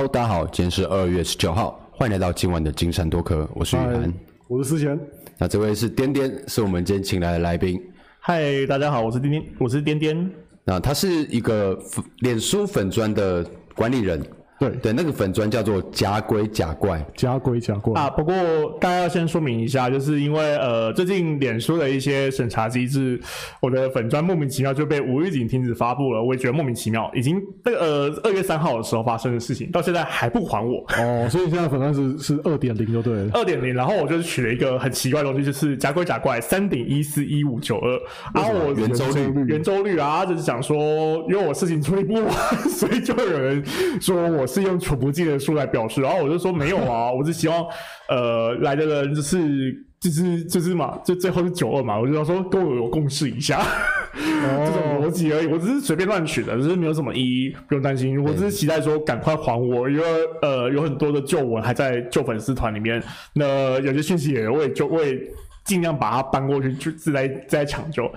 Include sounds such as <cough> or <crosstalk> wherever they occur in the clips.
Hello，大家好，今天是二月十九号，欢迎来到今晚的金山多科，我是雨涵，我是思贤，那这位是颠颠，是我们今天请来的来宾。嗨，大家好，我是颠颠，我是颠颠。那他是一个脸书粉砖的管理人。对对，那个粉砖叫做假鬼假怪，假鬼假怪啊。不过大家要先说明一下，就是因为呃，最近脸书的一些审查机制，我的粉砖莫名其妙就被无预警停止发布了，我也觉得莫名其妙。已经那个呃二月三号的时候发生的事情，到现在还不还我。哦，所以现在粉砖是是二点零就对了。二点零，然后我就取了一个很奇怪的东西，就是假鬼假怪三点一四一五九二。然后我圆周率圆周率啊，就是想说，因为我事情处理不完，<laughs> 所以就有人说我。是用处不尽的数来表示，然后我就说没有啊，<laughs> 我是希望，呃，来的人就是就是就是嘛，就最后是九二嘛，我就要说跟我有共识一下，哦、<laughs> 这种逻辑而已，我只是随便乱取的，只是没有什么意义，不用担心。我只是期待说赶快还我，因为呃有很多的旧文还在旧粉丝团里面，那有些讯息也会就会尽量把它搬过去，就自来再抢救。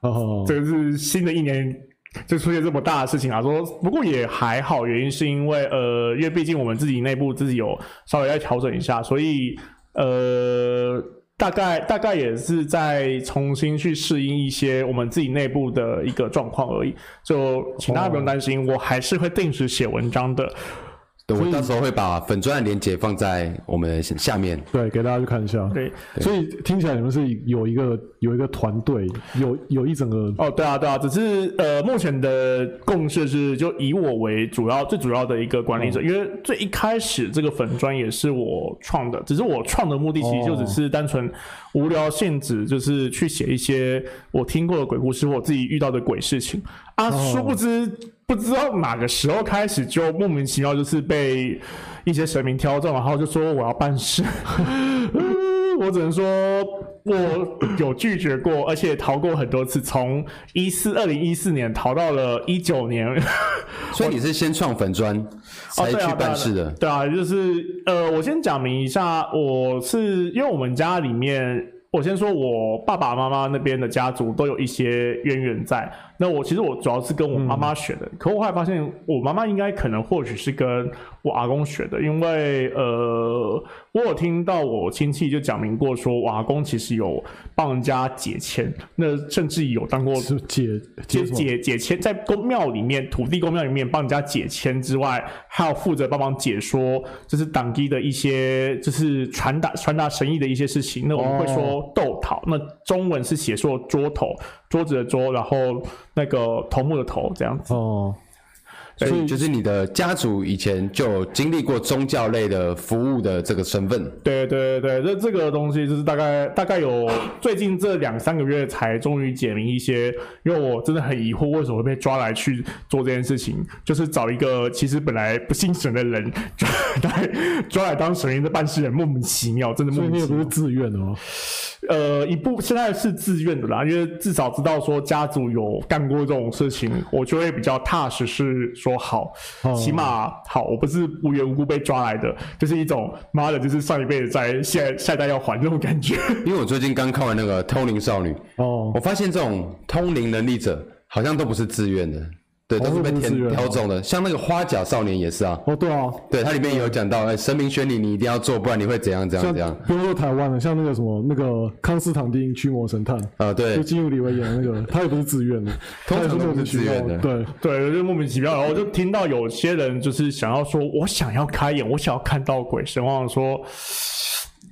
哦，这个是新的一年。<laughs> 就出现这么大的事情啊，说不过也还好，原因是因为呃，因为毕竟我们自己内部自己有稍微要调整一下，所以呃，大概大概也是在重新去适应一些我们自己内部的一个状况而已，就请大家不用担心，我还是会定时写文章的。我到时候会把粉砖的链接放在我们下面，对，给大家去看一下。对，所以听起来你们是有一个有一个团队，有有一整个哦，对啊，对啊，只是呃，目前的共识是就以我为主要最主要的一个管理者，哦、因为最一开始这个粉砖也是我创的，只是我创的目的其实就只是单纯无聊性质，就是去写一些我听过的鬼故事或我自己遇到的鬼事情。啊，哦、殊不知。不知道哪个时候开始，就莫名其妙就是被一些神明挑中，然后就说我要办事。<laughs> 我只能说，我有拒绝过，而且逃过很多次，从一四二零一四年逃到了一九年。<laughs> 所以你是先创粉砖才去办事的？对啊，就是呃，我先讲明一下，我是因为我们家里面，我先说我爸爸妈妈那边的家族都有一些渊源在。那我其实我主要是跟我妈妈学的，嗯、可我后来发现我妈妈应该可能或许是跟我阿公学的，因为呃，我有听到我亲戚就讲明过说，我阿公其实有帮人家解签，那甚至有当过解解解解签，在公庙里面土地公庙里面帮人家解签之外，还有负责帮忙解说，就是当地的一些就是传达传达神意的一些事情。那我们会说斗桃，哦、那中文是写作桌头。桌子的桌，然后那个头目的头，这样子。哦。所以就是你的家族以前就经历过宗教类的服务的这个身份。对对对，这这个东西就是大概大概有最近这两三个月才终于解明一些，因为我真的很疑惑为什么会被抓来去做这件事情，就是找一个其实本来不信神的人抓来抓来当神明的办事人，莫名其妙，真的莫名其妙。所以你也不是自愿的吗？呃，一部现在是自愿的啦，因为至少知道说家族有干过这种事情，我就会比较踏实，是说好，哦、起码好，我不是无缘无故被抓来的，就是一种妈的，就是上一辈子债，现在下一代要还这种感觉。因为我最近刚看完那个《通灵少女》，哦，我发现这种通灵能力者好像都不是自愿的。对，都是被挑挑中的，像那个花甲少年也是啊。哦，对啊，对，它里面也有讲到，哎，神明选你，你一定要做，不然你会怎样怎样怎样。不用说台湾的，像那个什么那个康斯坦丁驱魔神探啊，对，就金宇里维演的那个，他也不是自愿的，<laughs> 通常都是自愿的。对对，就莫名其妙。然后我就听到有些人就是想要说，我想要开眼，我想要看到鬼神，我想说。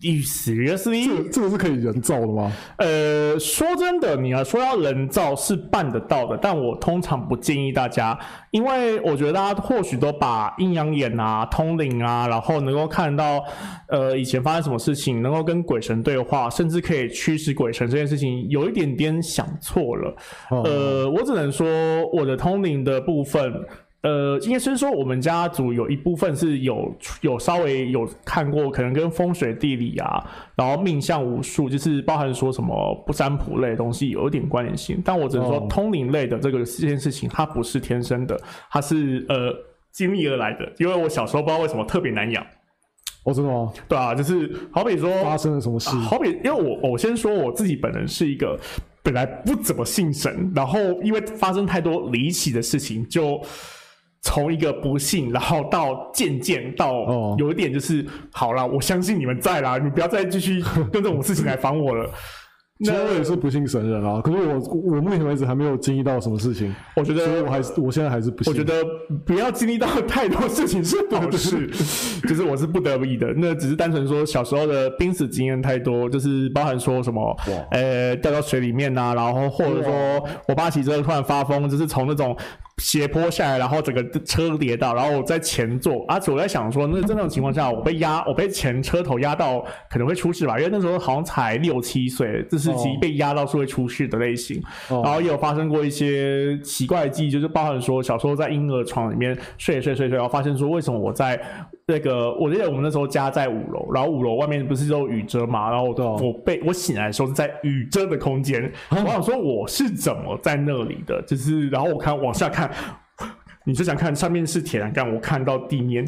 意思是，这这个是可以人造的吗？呃，说真的，你要说要人造是办得到的，但我通常不建议大家，因为我觉得大家或许都把阴阳眼啊、通灵啊，然后能够看到呃以前发生什么事情，能够跟鬼神对话，甚至可以驱使鬼神这件事情，有一点点想错了。哦、呃，我只能说我的通灵的部分。呃，应该是说我们家族有一部分是有有稍微有看过，可能跟风水地理啊，然后命相武术，就是包含说什么不占卜类的东西有一点关联性。但我只能说通灵类的这个这件事情，它不是天生的，它是呃经历而来的。因为我小时候不知道为什么特别难养。我知道吗？对啊，就是好比说发生了什么事，好比因为我我先说我自己本人是一个本来不怎么信神，然后因为发生太多离奇的事情就。从一个不幸，然后到渐渐到有一点就是、哦、好了，我相信你们在啦，你不要再继续用这种事情来烦我了。其实我也是不信神人啊，可是我我目前为止还没有经历到什么事情。我觉得，所以我还是我现在还是不信。我觉得不要经历到太多事情是好事，就是我是不得已的。那只是单纯说小时候的濒死经验太多，就是包含说什么，呃，掉到水里面呐、啊，然后或者说我爸骑车突然发疯，就是从那种。斜坡下来，然后整个车跌到，然后我在前座，而且我在想说，那在那种情况下，我被压，我被前车头压到，可能会出事吧？因为那时候好像才六七岁，就是被压到是会出事的类型。Oh. 然后也有发生过一些奇怪的记忆，就是包含说小时候在婴儿床里面睡睡睡睡，然后发现说为什么我在。那个，我记得我们那时候家在五楼，然后五楼外面不是都有雨遮嘛，然后我我被我醒来的时候是在雨遮的空间，我想说我是怎么在那里的，就是然后我看往下看。你就想看上面是铁栏杆，我看到地面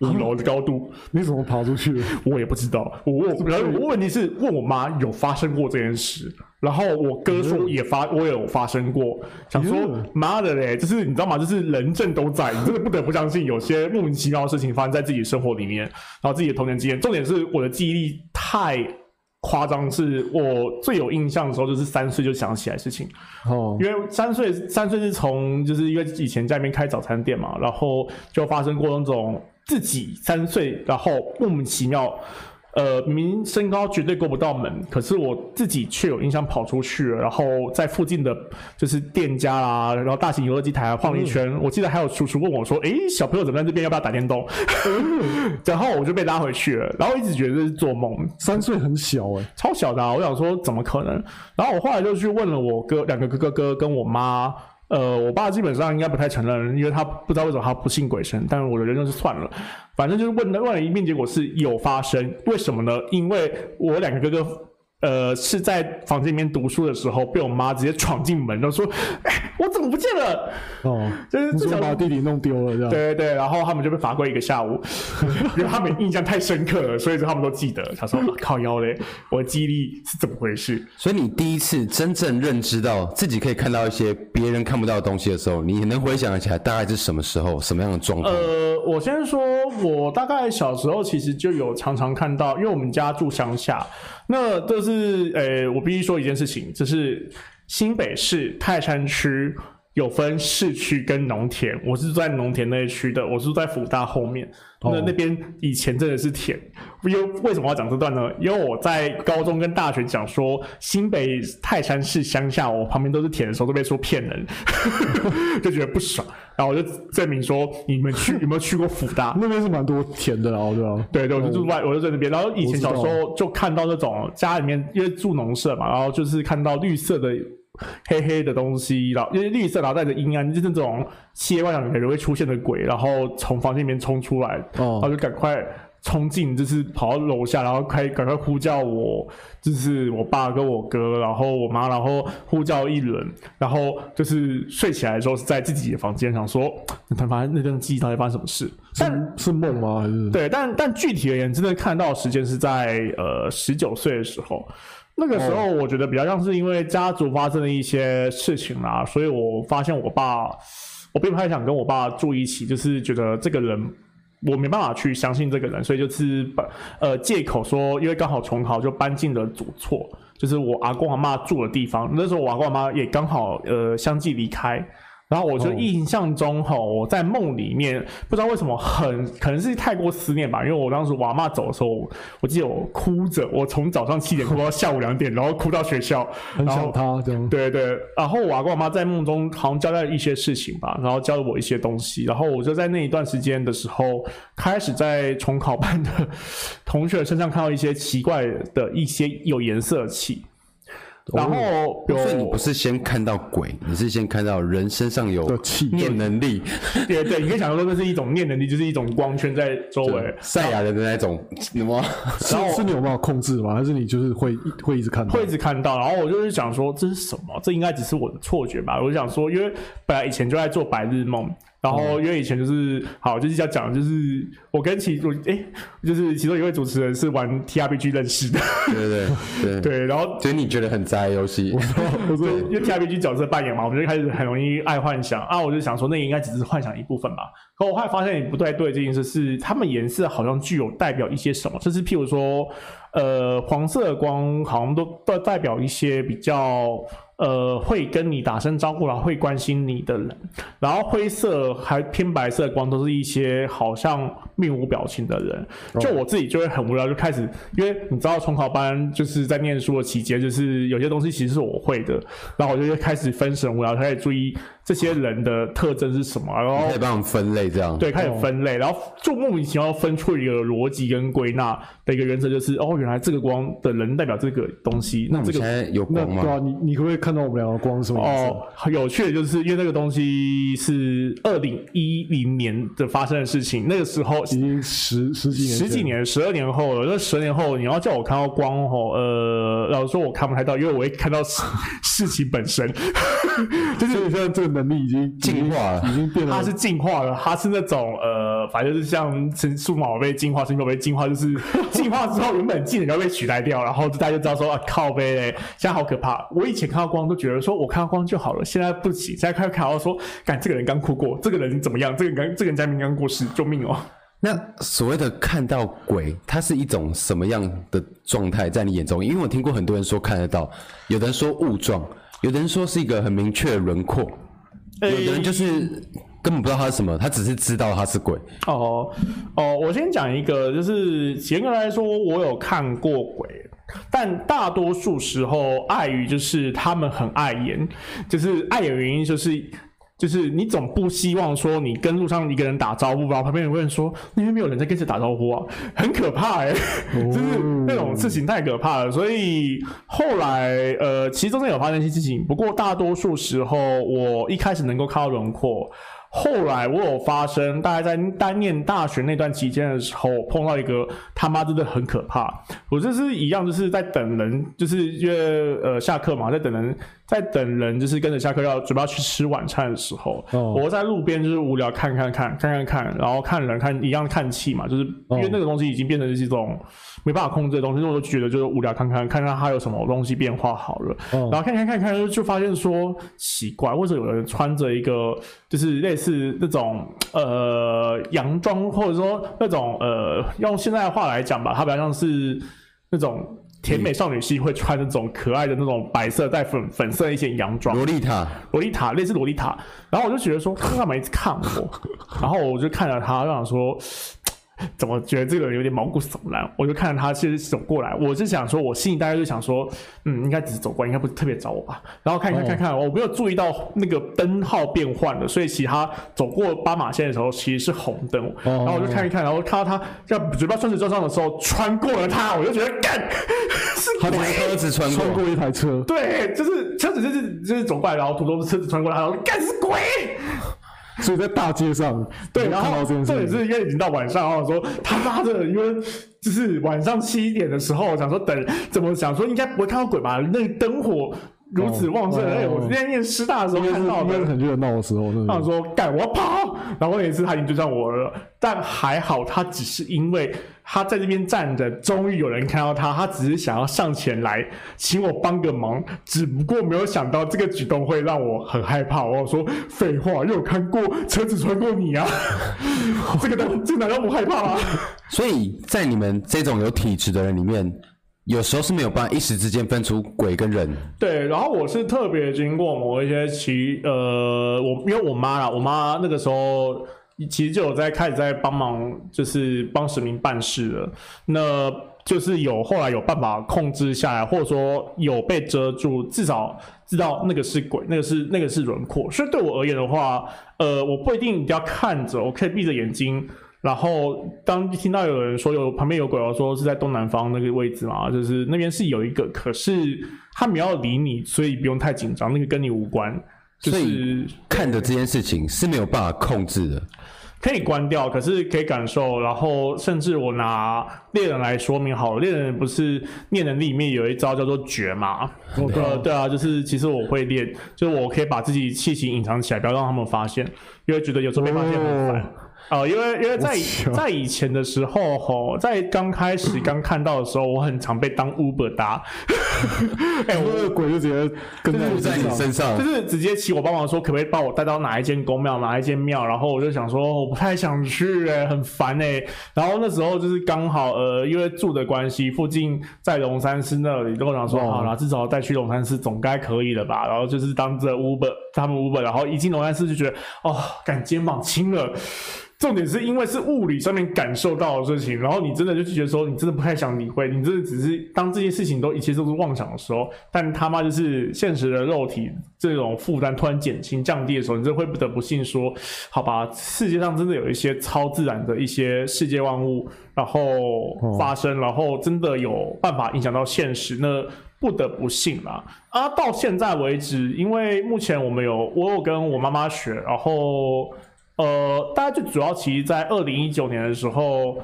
五楼的高度，你怎么爬出去？我也不知道。我问，然后我问题是问我妈有发生过这件事，然后我哥说也发，我也有发生过。想说妈的嘞，就是你知道吗？就是人证都在，你真的不得不相信有些莫名其妙的事情发生在自己生活里面，然后自己的童年经验。重点是我的记忆力太。夸张是我最有印象的时候，就是三岁就想起来事情哦，因为三岁三岁是从就是因为以前家里面开早餐店嘛，然后就发生过那种自己三岁然后莫名其妙。呃，明明身高绝对够不到门，可是我自己却有印象跑出去了，然后在附近的就是店家啦，然后大型游乐机台晃了一圈。嗯、我记得还有叔叔问我说：“诶、欸，小朋友怎么在这边？要不要打电动？”嗯、<laughs> 然后我就被拉回去了，然后一直觉得这是做梦。三岁很小诶、欸，超小的、啊。我想说怎么可能？然后我后来就去问了我哥两个哥哥哥跟我妈。呃，我爸基本上应该不太承认，因为他不知道为什么他不信鬼神。但是我的人就是算了，反正就是问了问了一遍，结果是有发生。为什么呢？因为我两个哥哥。呃，是在房间里面读书的时候，被我妈直接闯进门，然后说：“哎，我怎么不见了？”哦，就是至少把弟弟弄丢了，这样。对对对，然后他们就被罚跪一个下午，<laughs> 因为他们印象太深刻了，所以说他们都记得。他说：“靠腰嘞，我的记忆力是怎么回事？”所以你第一次真正认知到自己可以看到一些别人看不到的东西的时候，你能回想起来大概是什么时候、什么样的状况？呃，我先说，我大概小时候其实就有常常看到，因为我们家住乡下。那这是呃，我必须说一件事情，这是新北市泰山区有分市区跟农田，我是住在农田那一区的，我是住在辅大后面。那那边以前真的是田，因为为什么要讲这段呢？因为我在高中跟大学讲说新北泰山市乡下，我旁边都是田的时候，都被说骗人，<laughs> 就觉得不爽。然后我就证明说，你们去有没有去过辅大？<laughs> 那边是蛮多田的，然后对吧？对对，我就住外，我就在那边。然后以前小时候就看到那种家里面，因为住农舍嘛，然后就是看到绿色的。黑黑的东西，然后因为绿色，然后带着阴暗，就是那种七夜幻想里面会出现的鬼，然后从房间里面冲出来，哦、然后就赶快冲进，就是跑到楼下，然后开赶快呼叫我，就是我爸跟我哥，然后我妈，然后呼叫一轮，然后就是睡起来的时候是在自己的房间，想说，他发现那段记忆到底发生什么事？但是梦吗？还是对，但但具体而言，真的看到的时间是在呃十九岁的时候。那个时候，我觉得比较像是因为家族发生了一些事情啦，所以我发现我爸，我并不太想跟我爸住一起，就是觉得这个人我没办法去相信这个人，所以就是把呃借口说，因为刚好重考就搬进了祖厝，就是我阿公阿妈住的地方。那时候我阿公阿妈也刚好呃相继离开。然后我就印象中哈，我在梦里面不知道为什么很可能是太过思念吧，因为我当时我阿嬷走的时候，我记得我哭着，我从早上七点哭到下午两点，然后哭到学校，很想他这样。对对，然后我阿公阿妈在梦中好像交代了一些事情吧，然后教了我一些东西，然后我就在那一段时间的时候，开始在重考班的同学身上看到一些奇怪的一些有颜色的气。然后，所以你不是先看到鬼，你是先看到人身上有念能力。<laughs> 对对，你可以想象说，那是一种念能力，就是一种光圈在周围。赛亚人的那种什么？然后是你有办法控制吗？还是你就是会会一直看到？会一直看到。然后我就是想说，这是什么？这应该只是我的错觉吧？我就想说，因为本来以前就在做白日梦。然后因为以前就是好，就是要讲，就是我跟其我哎，就是其中一位主持人是玩 TRPG 认识的，对对对 <laughs> 对，然后所以你觉得很宅游戏，我说我说因为 TRPG 角色扮演嘛，我们就开始很容易爱幻想啊，我就想说那个应该只是幻想一部分吧。可我后来发现你不太对，这件事是他们颜色好像具有代表一些什么，就是譬如说，呃，黄色的光好像都都代表一些比较。呃，会跟你打声招呼，然后会关心你的人，然后灰色还偏白色的光，都是一些好像面无表情的人。就我自己就会很无聊，就开始，因为你知道重考班就是在念书的期间，就是有些东西其实是我会的，然后我就开始分神无聊，开始注意。这些人的特征是什么？然后可以帮我们分类，这样对，开始分类，然后就莫名其妙分出一个逻辑跟归纳的一个原则，就是哦，原来这个光的人代表这个东西。那这个现在有光吗？对啊，你你可不可以看到我们两个光是什么？哦，很有趣的就是因为那个东西是二零一零年的发生的事情，那个时候已经十十几年十几年十二年后了。那十年后你要叫我看到光哦，呃，老实说我看不太到，因为我会看到事事情本身，<laughs> 就是像这个。能力已经进化了，已经变了。它是进化了，它是那种呃，反正就是像数码宝贝进化，神奇宝贝进化，就是 <laughs> 进化之后原本技能就被取代掉，然后大家就知道说啊，靠北嘞，现在好可怕。我以前看到光都觉得说我看到光就好了，现在不行，现在看看到说，干这个人刚哭过，这个人怎么样？这个刚这个人家明刚过世，救命哦！那所谓的看到鬼，它是一种什么样的状态在你眼中？因为我听过很多人说看得到，有的人说雾状，有的人说是一个很明确的轮廓。有的人就是根本不知道他是什么，他只是知道他是鬼。哦哦，我先讲一个，就是严格来说，我有看过鬼，但大多数时候碍于就是他们很碍眼，就是碍眼原因就是。就是你总不希望说你跟路上一个人打招呼，然后旁边有人问说，那边没有人在跟谁打招呼啊，很可怕哎、欸，就是那种事情太可怕了。所以后来呃，其实中间有发生一些事情，不过大多数时候我一开始能够看到轮廓。后来我有发生，大概在单念大学那段期间的时候，碰到一个他妈真的很可怕。我这是一样，就是在等人，就是约呃下课嘛，在等人，在等人，就是跟着下课要准备要去吃晚餐的时候，哦、我在路边就是无聊看看看看看看，然后看人看一样看气嘛，就是因为那个东西已经变成是一种没办法控制的东西，我就觉得就是无聊看看看看它有什么东西变化好了，哦、然后看看看看就发现说奇怪，为什么有人穿着一个就是类似。那种呃洋装，或者说那种呃用现在的话来讲吧，它比较像是那种甜美少女系会穿那种可爱的那种白色带粉粉色的一些洋装。洛丽塔，洛丽塔，类似洛丽塔。然后我就觉得说，他干嘛一直看我？然后我就看着他，让想说。怎么觉得这个人有点毛骨悚然？我就看着他其实走过来，我是想说，我心里大概就想说，嗯，应该只是走过来，应该不是特别找我吧。然后看一看，看看，我没有注意到那个灯号变换了，所以其他走过斑马线的时候其实是红灯。然后我就看一看，然后看到他在嘴巴顺时针上的时候穿过了他，我就觉得干，是他的车子穿过，穿过一台车，对，就是车子就是就是走过来，然后途中的车子穿过来，然后干是鬼。所以在大街上，对，然后这也是因为已经到晚上，然后说他妈的，因为就是晚上七点的时候，想说等怎么想说应该不会看到鬼吧？那灯火如此旺盛，哎，我今天念师大的时候看到，应该是很热闹的时候。他说干，我要跑，然后那一次他已经追上我了，但还好他只是因为。他在这边站着，终于有人看到他。他只是想要上前来，请我帮个忙，只不过没有想到这个举动会让我很害怕。我说废话，又有看过车子穿过你啊？<laughs> 这个难，这个难道不害怕吗？所以在你们这种有体质的人里面，有时候是没有办法一时之间分出鬼跟人。对，然后我是特别经过某一些其呃，我因为我妈啦，我妈那个时候。其实就有在开始在帮忙，就是帮神明办事了。那就是有后来有办法控制下来，或者说有被遮住，至少知道那个是鬼，那个是那个是轮廓。所以对我而言的话，呃，我不一定一定要看着，我可以闭着眼睛。然后当听到有人说有旁边有鬼，我说是在东南方那个位置嘛，就是那边是有一个，可是他没有理你，所以不用太紧张，那个跟你无关。就是看的这件事情是没有办法控制的。可以关掉，可是可以感受。然后甚至我拿猎人来说明好了，猎人不是念能力里面有一招叫做绝嘛？对啊，对啊，就是其实我会练，就是我可以把自己气息隐藏起来，不要让他们发现，因为觉得有时候被发现很烦。哦哦，因为因为在在以前的时候，吼，在刚开始刚看到的时候，我很常被当 Uber 搭。<laughs> 哎、欸，我那个鬼就直接跟在你身上，就是直接请我帮忙说，可不可以帮我带到哪一间公庙，哪一间庙？然后我就想说，我不太想去、欸，哎，很烦哎、欸。然后那时候就是刚好，呃，因为住的关系，附近在龙山寺那里，跟我讲说，好了，至少带去龙山寺总该可以了吧？然后就是当着 Uber，他们 Uber，然后一进龙山寺就觉得，哦，感肩膀轻了。重点是因为是物理上面感受到的事情，然后你真的就觉得说，你真的不太想理会，你真的只是当这些事情都一切都是妄想的时候，但他妈就是现实的肉体这种负担突然减轻降低的时候，你真的会不得不信说，好吧，世界上真的有一些超自然的一些世界万物，然后发生，然后真的有办法影响到现实，那不得不信啦。啊，到现在为止，因为目前我们有我有跟我妈妈学，然后。呃，大家最主要其实，在二零一九年的时候，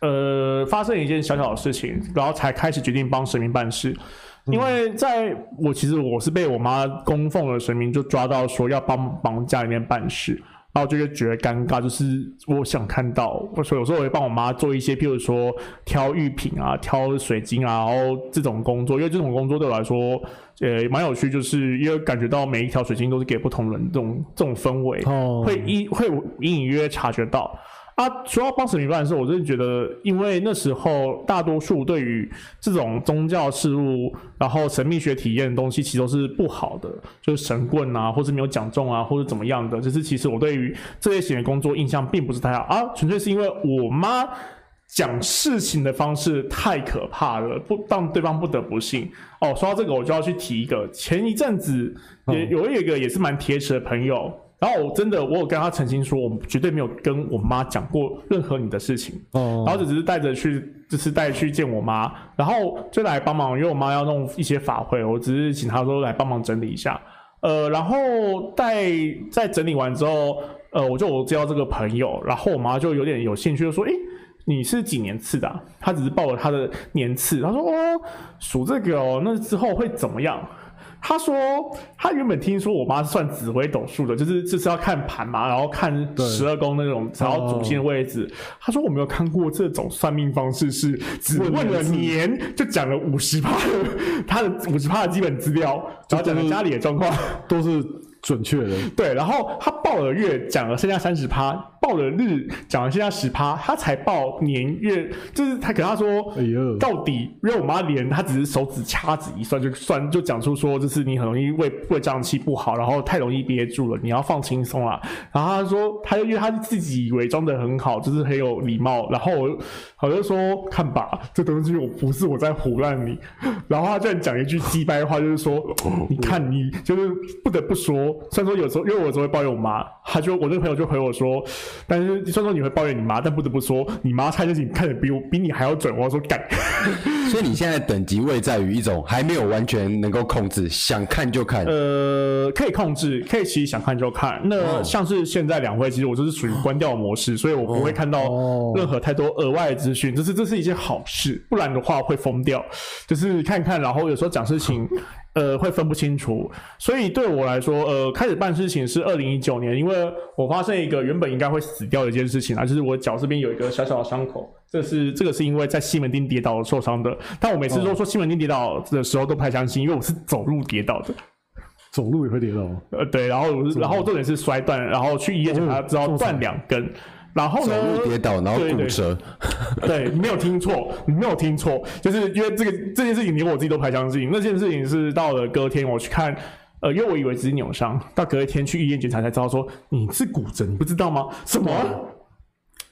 呃，发生一件小小的事情，然后才开始决定帮神明办事。因为在我其实我是被我妈供奉的神明就抓到说要帮帮家里面办事。然后就会觉得尴尬，就是我想看到，所以有时候我会帮我妈做一些，譬如说挑玉品啊、挑水晶啊，然后这种工作，因为这种工作对我来说，呃，蛮有趣，就是因为感觉到每一条水晶都是给不同人这种这种氛围，哦、会隐会隐隐约约察觉到。啊，主要帮神明办的时候，我真的觉得，因为那时候大多数对于这种宗教事物，然后神秘学体验的东西，其实都是不好的，就是神棍啊，或是没有讲中啊，或者怎么样的。就是其实我对于这类型的工作印象并不是太好啊，纯粹是因为我妈讲事情的方式太可怕了，不让对方不得不信。哦，说到这个，我就要去提一个，前一阵子也有一个也是蛮铁齿的朋友。然后我真的，我有跟他澄清说，我绝对没有跟我妈讲过任何你的事情。哦。然后就只是带着去，就是带去见我妈，然后就来帮忙，因为我妈要弄一些法会，我只是请他说来帮忙整理一下。呃，然后在在整理完之后，呃，我就我接到这个朋友，然后我妈就有点有兴趣，就说：“诶，你是几年次的啊？”他只是报了他的年次，他说：“哦，数这个哦，那之后会怎么样？”他说，他原本听说我妈是算紫微斗数的，就是就是要看盘嘛，然后看十二宫那种，然后主星的位置。他说我没有看过这种算命方式，是只问了年就讲了五十趴的他的五十趴的基本资料，然后讲了家里的状况都是准确的。对，然后他报了月，讲了剩下三十趴。报了日讲了现在十趴，他才报年月，就是他跟他说，哎呦，到底因为我妈连他只是手指掐指一算就算就讲出说，就是你很容易胃胃胀气不好，然后太容易憋住了，你要放轻松啊。然后他说，他就因为他自己伪装的很好，就是很有礼貌，然后我就说看吧，这东西我不是我在胡乱你。<laughs> 然后他居然讲一句鸡掰话，就是说，<laughs> 你看你就是不得不说，虽然说有时候因为我有时候会抱怨我妈，他就我那个朋友就回我说。但是虽然说你会抱怨你妈，但不得不说，你妈猜事情看得比我比你还要准。我要说干，<laughs> 所以你现在等级位在于一种还没有完全能够控制，想看就看。呃，可以控制，可以其实想看就看。那像是现在两位，其实我就是属于关掉模式，所以我不会看到任何太多额外的资讯。这是这是一件好事，不然的话会疯掉。就是看看，然后有时候讲事情。呃，会分不清楚，所以对我来说，呃，开始办事情是二零一九年，因为我发现一个原本应该会死掉的一件事情啊，就是我脚这边有一个小小的伤口，这是这个是因为在西门町跌倒受伤的，但我每次都说西门町跌倒的时候都不太相信，因为我是走路跌倒的，走路也会跌倒，呃，对，然后然后重点是摔断，然后去医院检查之后断两根。然后呢？走路跌倒，然后骨折。对，你没有听错，你没有听错，就是因为这个这件事情，连我自己都不太相信。那件事情是到了隔天，我去看，呃，因为我以为只是扭伤，到隔一天去医院检查才知道说你是骨折，你不知道吗？什么？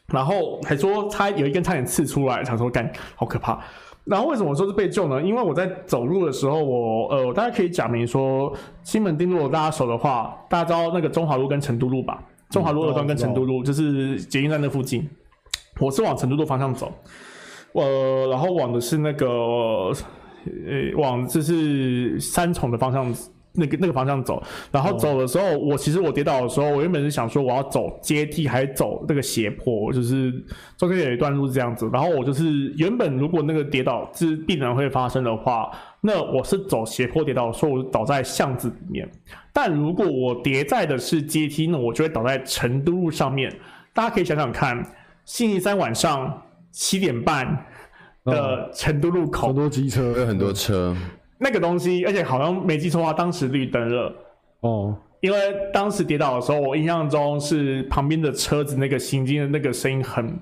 然后还说差有一根差点刺出来，想说干，好可怕。然后为什么说是被救呢？因为我在走路的时候，我呃，大家可以讲明说，西门町如果大家熟的话，大家知道那个中华路跟成都路吧？中华路二段跟成都路就是捷运站那附近，我是往成都路方向走，呃，然后往的是那个，呃，往就是三重的方向那个那个方向走，然后走的时候，哦、我其实我跌倒的时候，我原本是想说我要走阶梯还是走那个斜坡，就是中间有一段路是这样子。然后我就是原本如果那个跌倒是必然会发生的话，那我是走斜坡跌倒，所以我倒在巷子里面。但如果我叠在的是阶梯，那我就会倒在成都路上面。大家可以想想看，星期三晚上七点半的成都路口，很多机车，有很多车。那个东西，而且好像没记错的话，当时绿灯了。哦，因为当时跌倒的时候，我印象中是旁边的车子那个行进的那个声音很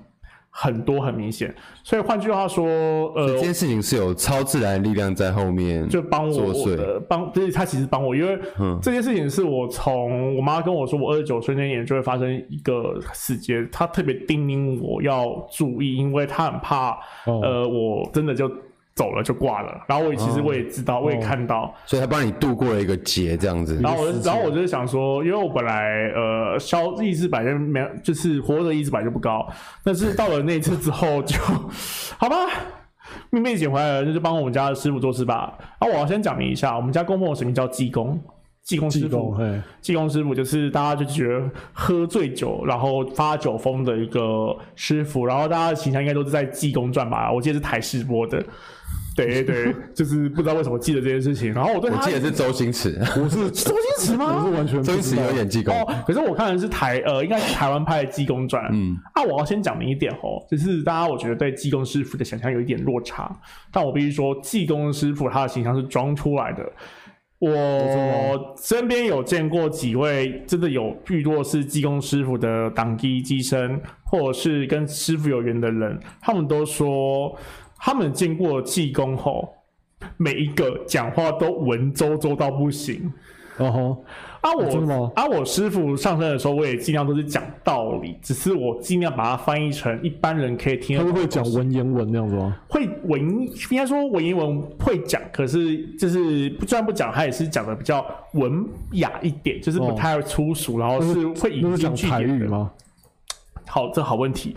很多，很明显。所以换句话说，呃，这件事情是有超自然力量在后面就帮我的帮，就是他其实帮我，因为这件事情是我从我妈跟我说，我二十九岁那年就会发生一个事件，她特别叮咛我要注意，因为她很怕，哦、呃，我真的就。走了就挂了，然后我其实我也知道，哦、我也看到，哦、所以他帮你度过了一个劫这样子。然后我，然后我就是想说，因为我本来呃消意识本来就没，就是活着意识本来就不高，但是到了那一次之后就，<laughs> 好吧，妹妹捡回来了，那就帮我们家的师傅做事吧。啊我要先讲明一下，我们家公墓的神明叫济公，济公师傅，济公师傅就是大家就觉得喝醉酒然后发酒疯的一个师傅，然后大家的形象应该都是在《济公传》吧？我记得是台视播的。对对，<laughs> 就是不知道为什么记得这件事情。然后我对他，我记得是周星驰，<laughs> 不是周星驰吗？我是完全周星驰有演济公，哦，可是我看的是台呃，应该是台湾拍的济公传。嗯，啊，我要先讲明一点哦，就是大家我觉得对济公师傅的想象有一点落差，但我必须说，济公师傅他的形象是装出来的。我身边有见过几位真的有遇过是技工师傅的挡机机身，或者是跟师傅有缘的人，他们都说。他们见过技工后，每一个讲话都文绉绉到不行。哦吼，啊我啊我师傅上身的时候，我也尽量都是讲道理，只是我尽量把它翻译成一般人可以听得懂。他会讲文言文那样子吗？会文，应该说文言文会讲，可是就是不虽然不讲，他也是讲的比较文雅一点，就是不太粗俗，哦、然后是会引经据典的吗？好，这好问题，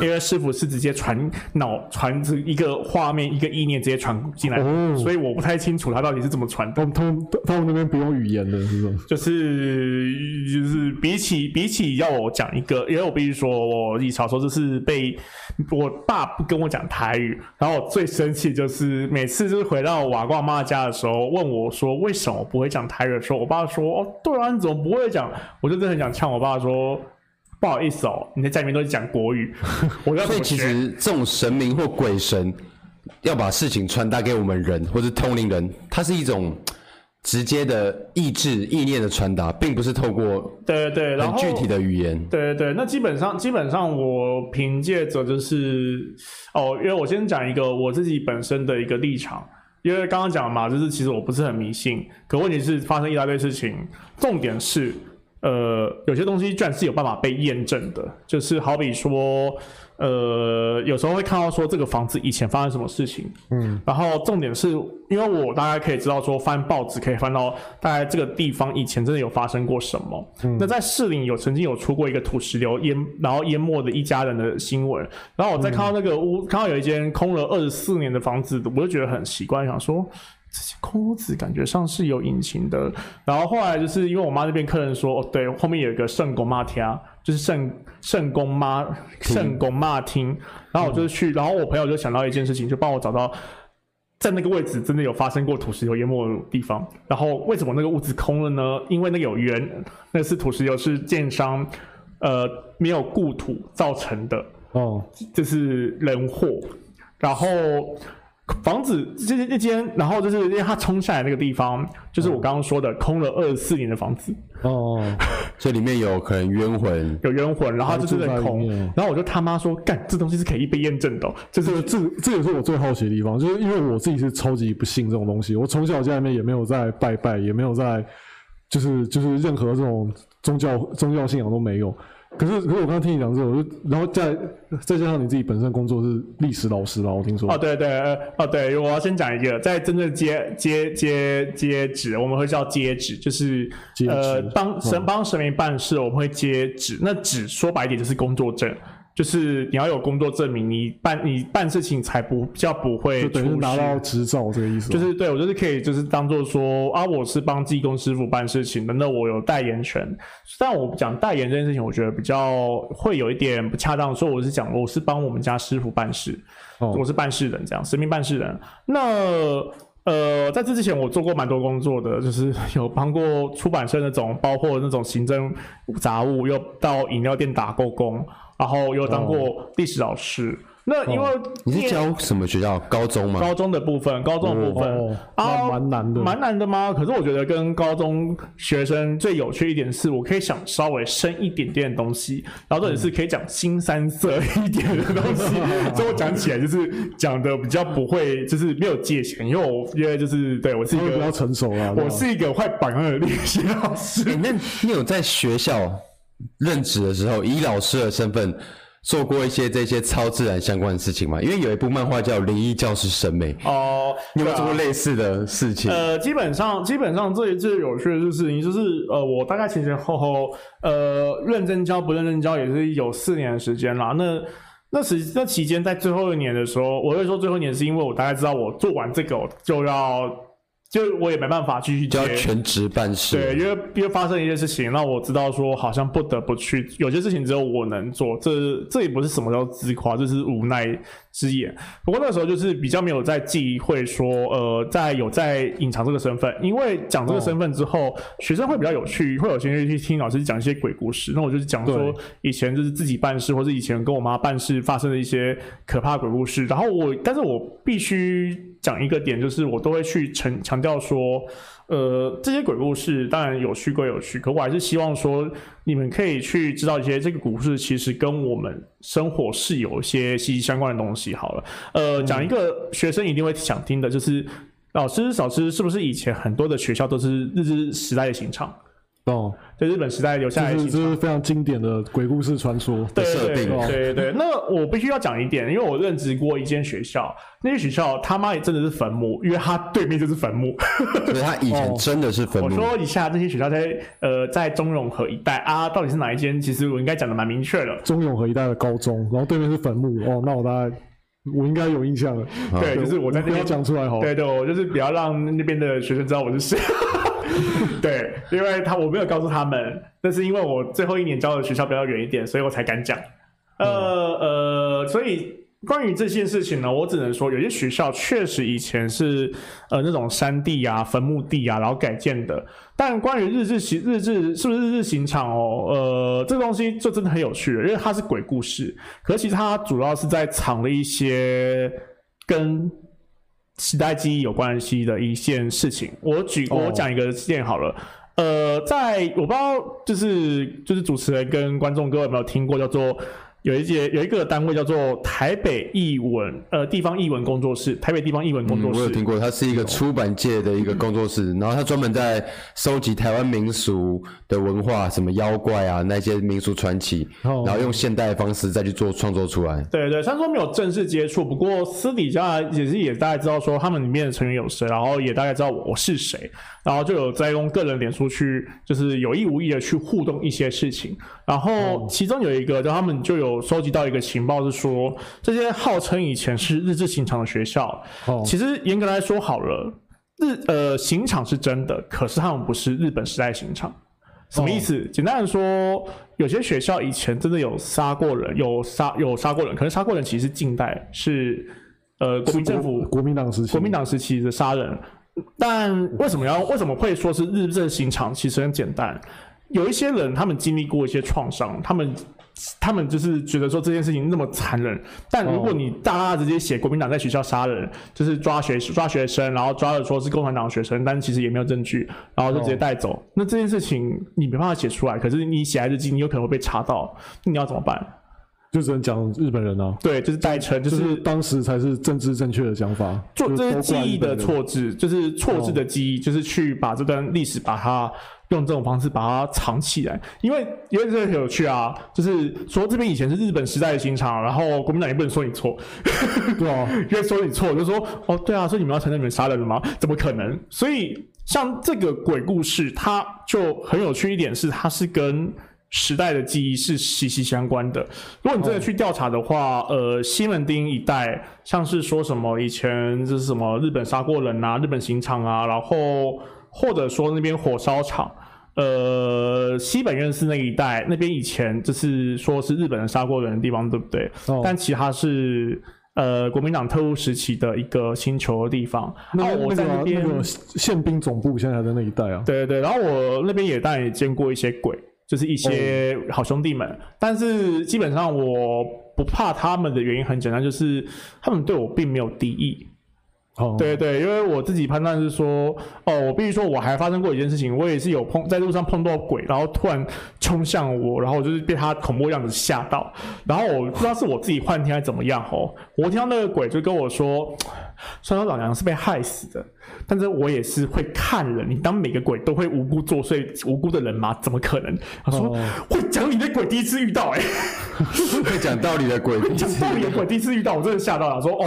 因为师傅是直接传脑传这一个画面，一个意念直接传进来，哦、所以我不太清楚他到底是怎么传。他们他们他们那边不用语言的，是吗？就是就是比起比起要我讲一个，因为我必须说，我小时候就是被我爸不跟我讲台语，然后我最生气就是每次就是回到瓦罐妈家的时候，问我说为什么不会讲台语的时候，我爸说哦，对啊，你怎么不会讲？我就真的很想呛我爸说。不好意思哦，你在家里面都是讲国语，<laughs> 我要。所以其实这种神明或鬼神要把事情传达给我们人或是通灵人，它是一种直接的意志意念的传达，并不是透过对对对很具体的语言。对对对，那基本上基本上我凭借着就是哦，因为我先讲一个我自己本身的一个立场，因为刚刚讲嘛，就是其实我不是很迷信，可问题是发生一大堆事情，重点是。呃，有些东西居然是有办法被验证的，就是好比说，呃，有时候会看到说这个房子以前发生什么事情，嗯，然后重点是因为我大概可以知道说翻报纸可以翻到大概这个地方以前真的有发生过什么，嗯，那在市里有曾经有出过一个土石流淹，然后淹没的一家人的新闻，然后我再看到那个屋，看到有一间空了二十四年的房子，我就觉得很奇怪，想说。这些空屋子感觉上是有隐情的，然后后来就是因为我妈那边客人说，哦，对，后面有一个圣公妈厅，就是圣圣公妈圣公妈厅，然后我就去，然后我朋友就想到一件事情，就帮我找到在那个位置真的有发生过土石流淹没的地方，然后为什么那个屋子空了呢？因为那个有缘，那次土石流是建商呃没有固土造成的。哦，这是人祸，然后。房子这这间，然后就是因为它冲下来那个地方，就是我刚刚说的空了二十四年的房子。哦，<laughs> 这里面有可能冤魂，有冤魂，然后就是在空，然后我就他妈说，干，这东西是可以被验证的，就是这这也是我最好奇的地方，就是因为我自己是超级不信这种东西，我从小家里面也没有在拜拜，也没有在，就是就是任何这种宗教宗教信仰都没有。可是，可是我刚刚听你讲之后，我就然后再再加上你自己本身工作是历史老师吧，我听说。哦，对对，哦对，我要先讲一个，在真正接接接接旨，我们会叫接旨，就是接呃帮神帮神明办事，我们会接旨。那旨说白一点就是工作证。就是你要有工作证明，你办你办事情才不比较不会就等于拿到执照这个意思。就是对我就是可以就是当做说啊，我是帮技工师傅办事情的，那我有代言权。但我讲代言这件事情，我觉得比较会有一点不恰当，说我是讲我是帮我们家师傅办事，哦、我是办事人这样，神明办事人。那呃，在这之前我做过蛮多工作的，就是有帮过出版社那种包括那种行政杂务，又到饮料店打过工。然后又当过历史老师，哦、那因为你是教什么学校？高中吗？高中的部分，高中的部分、哦、啊，蛮难的，蛮难的吗？可是我觉得跟高中学生最有趣一点是，我可以想稍微深一点点的东西，然后这里是可以讲新三色一点的东西，嗯、<laughs> 所以我讲起来就是讲的比较不会，就是没有界限，因为我因为就是对我是一个比较成熟啊，我是一个会榜样的历史老师。欸、那你有在学校？任职的时候，以老师的身份做过一些这些超自然相关的事情吗？因为有一部漫画叫《灵异教师审美》哦，你有没有做过类似的事情？呃，基本上，基本上最最有趣的事情就是，呃，我大概前前后后，呃，认真教不认真教也是有四年的时间啦。那那时那期间，在最后一年的时候，我会说最后一年是因为我大概知道我做完这个我就要。就我也没办法继续要全职办事。对，因为因为发生一些事情，让我知道说好像不得不去，有些事情只有我能做。这这也不是什么叫自夸，这是无奈之眼。不过那时候就是比较没有在忌讳说，呃，在有在隐藏这个身份，因为讲这个身份之后，哦、学生会比较有趣，会有兴趣去听老师讲一些鬼故事。那我就是讲说以前就是自己办事，或者以前跟我妈办事发生的一些可怕鬼故事。然后我，但是我必须。讲一个点，就是我都会去强强调说，呃，这些鬼故事当然有趣归有趣，可我还是希望说，你们可以去知道一些这个故事其实跟我们生活是有一些息息相关的东西。好了，呃，讲一个学生一定会想听的，就是老师，老师是不是以前很多的学校都是日治时代的刑场？哦，在日本时代留下来的，这是这是非常经典的鬼故事传说的设定。对对对，那我必须要讲一点，因为我任职过一间学校，那间学校他妈也真的是坟墓，因为它对面就是坟墓。所以它以前真的是坟墓。我说一下，这些学校在呃在中永和一带啊，到底是哪一间？其实我应该讲的蛮明确的。中永和一带的高中，然后对面是坟墓。哦，那我大概我应该有印象了。对，就是我在那边讲出来好。对对，我就是比较让那边的学生知道我是谁。<laughs> 对，因为他我没有告诉他们，但是因为我最后一年教的学校比较远一点，所以我才敢讲。呃、嗯、呃，所以关于这件事情呢，我只能说，有些学校确实以前是呃那种山地啊、坟墓地啊，然后改建的。但关于日志行日志是不是日志刑场哦？呃，这个东西就真的很有趣了，因为它是鬼故事，可是其实它主要是在藏了一些跟。时代记忆有关系的一件事情，我举我讲一个事件好了。Oh. 呃，在我不知道，就是就是主持人跟观众各位有没有听过叫做。有一节有一个单位叫做台北艺文，呃，地方艺文工作室，台北地方艺文工作室。嗯，我有听过，它是一个出版界的一个工作室，嗯、然后它专门在收集台湾民俗的文化，什么妖怪啊，那些民俗传奇，哦、然后用现代的方式再去做创作出来。对对，虽然说没有正式接触，不过私底下也是也大概知道说他们里面的成员有谁，然后也大概知道我是谁，然后就有在用个人脸书去，就是有意无意的去互动一些事情，然后其中有一个，就他们就有。收集到一个情报是说，这些号称以前是日治刑场的学校，哦、其实严格来说好了，日呃刑场是真的，可是他们不是日本时代刑场。什么意思？哦、简单的说，有些学校以前真的有杀过人，有杀有杀过人，可是杀过人其实是近代，是呃国民政府国民党时期，国民党时期的杀人。但为什么要为什么会说是日治刑场？其实很简单，有一些人他们经历过一些创伤，他们。他们就是觉得说这件事情那么残忍，但如果你大大直接写国民党在学校杀人，就是抓学抓学生，然后抓了说是共产党学生，但其实也没有证据，然后就直接带走，那这件事情你没办法写出来。可是你写在日记，你有可能会被查到，那你要怎么办？就只能讲日本人啊，对，就是代称，就是、就是、当时才是政治正确的讲法，做这些记忆的错字，就是错字的记忆，就是去把这段历史把它。用这种方式把它藏起来，因为因为这个很有趣啊，就是说这边以前是日本时代的刑场，然后国民党也不能说你错，对啊，<laughs> 因为说你错，就说哦对啊，所以你们要承认你们杀人了吗？怎么可能？所以像这个鬼故事，它就很有趣一点是，它是跟时代的记忆是息息相关的。如果你真的去调查的话，呃，西门町一带，像是说什么以前就是什么日本杀过人啊，日本刑场啊，然后或者说那边火烧场，呃，西本院寺那一带，那边以前就是说是日本人杀过人的地方，对不对？哦、但其他是呃国民党特务时期的一个星球的地方。那我在那边、宪兵总部现在在那一带啊。对对对，然后我那边也当然也见过一些鬼。就是一些好兄弟们，但是基本上我不怕他们的原因很简单，就是他们对我并没有敌意。哦，对对，因为我自己判断是说，哦，我必须说，我还发生过一件事情，我也是有碰在路上碰到鬼，然后突然冲向我，然后我就是被他恐怖样子吓到，然后我不知道是我自己幻听还是怎么样哦，我听到那个鬼就跟我说。虽然说老娘是被害死的，但是我也是会看人。你当每个鬼都会无辜作祟、无辜的人吗？怎么可能？他说、哦、会讲理的鬼第一次遇到、欸，哎，会讲道理的鬼，讲道理的鬼第一次遇到，我真的吓到了。说哦，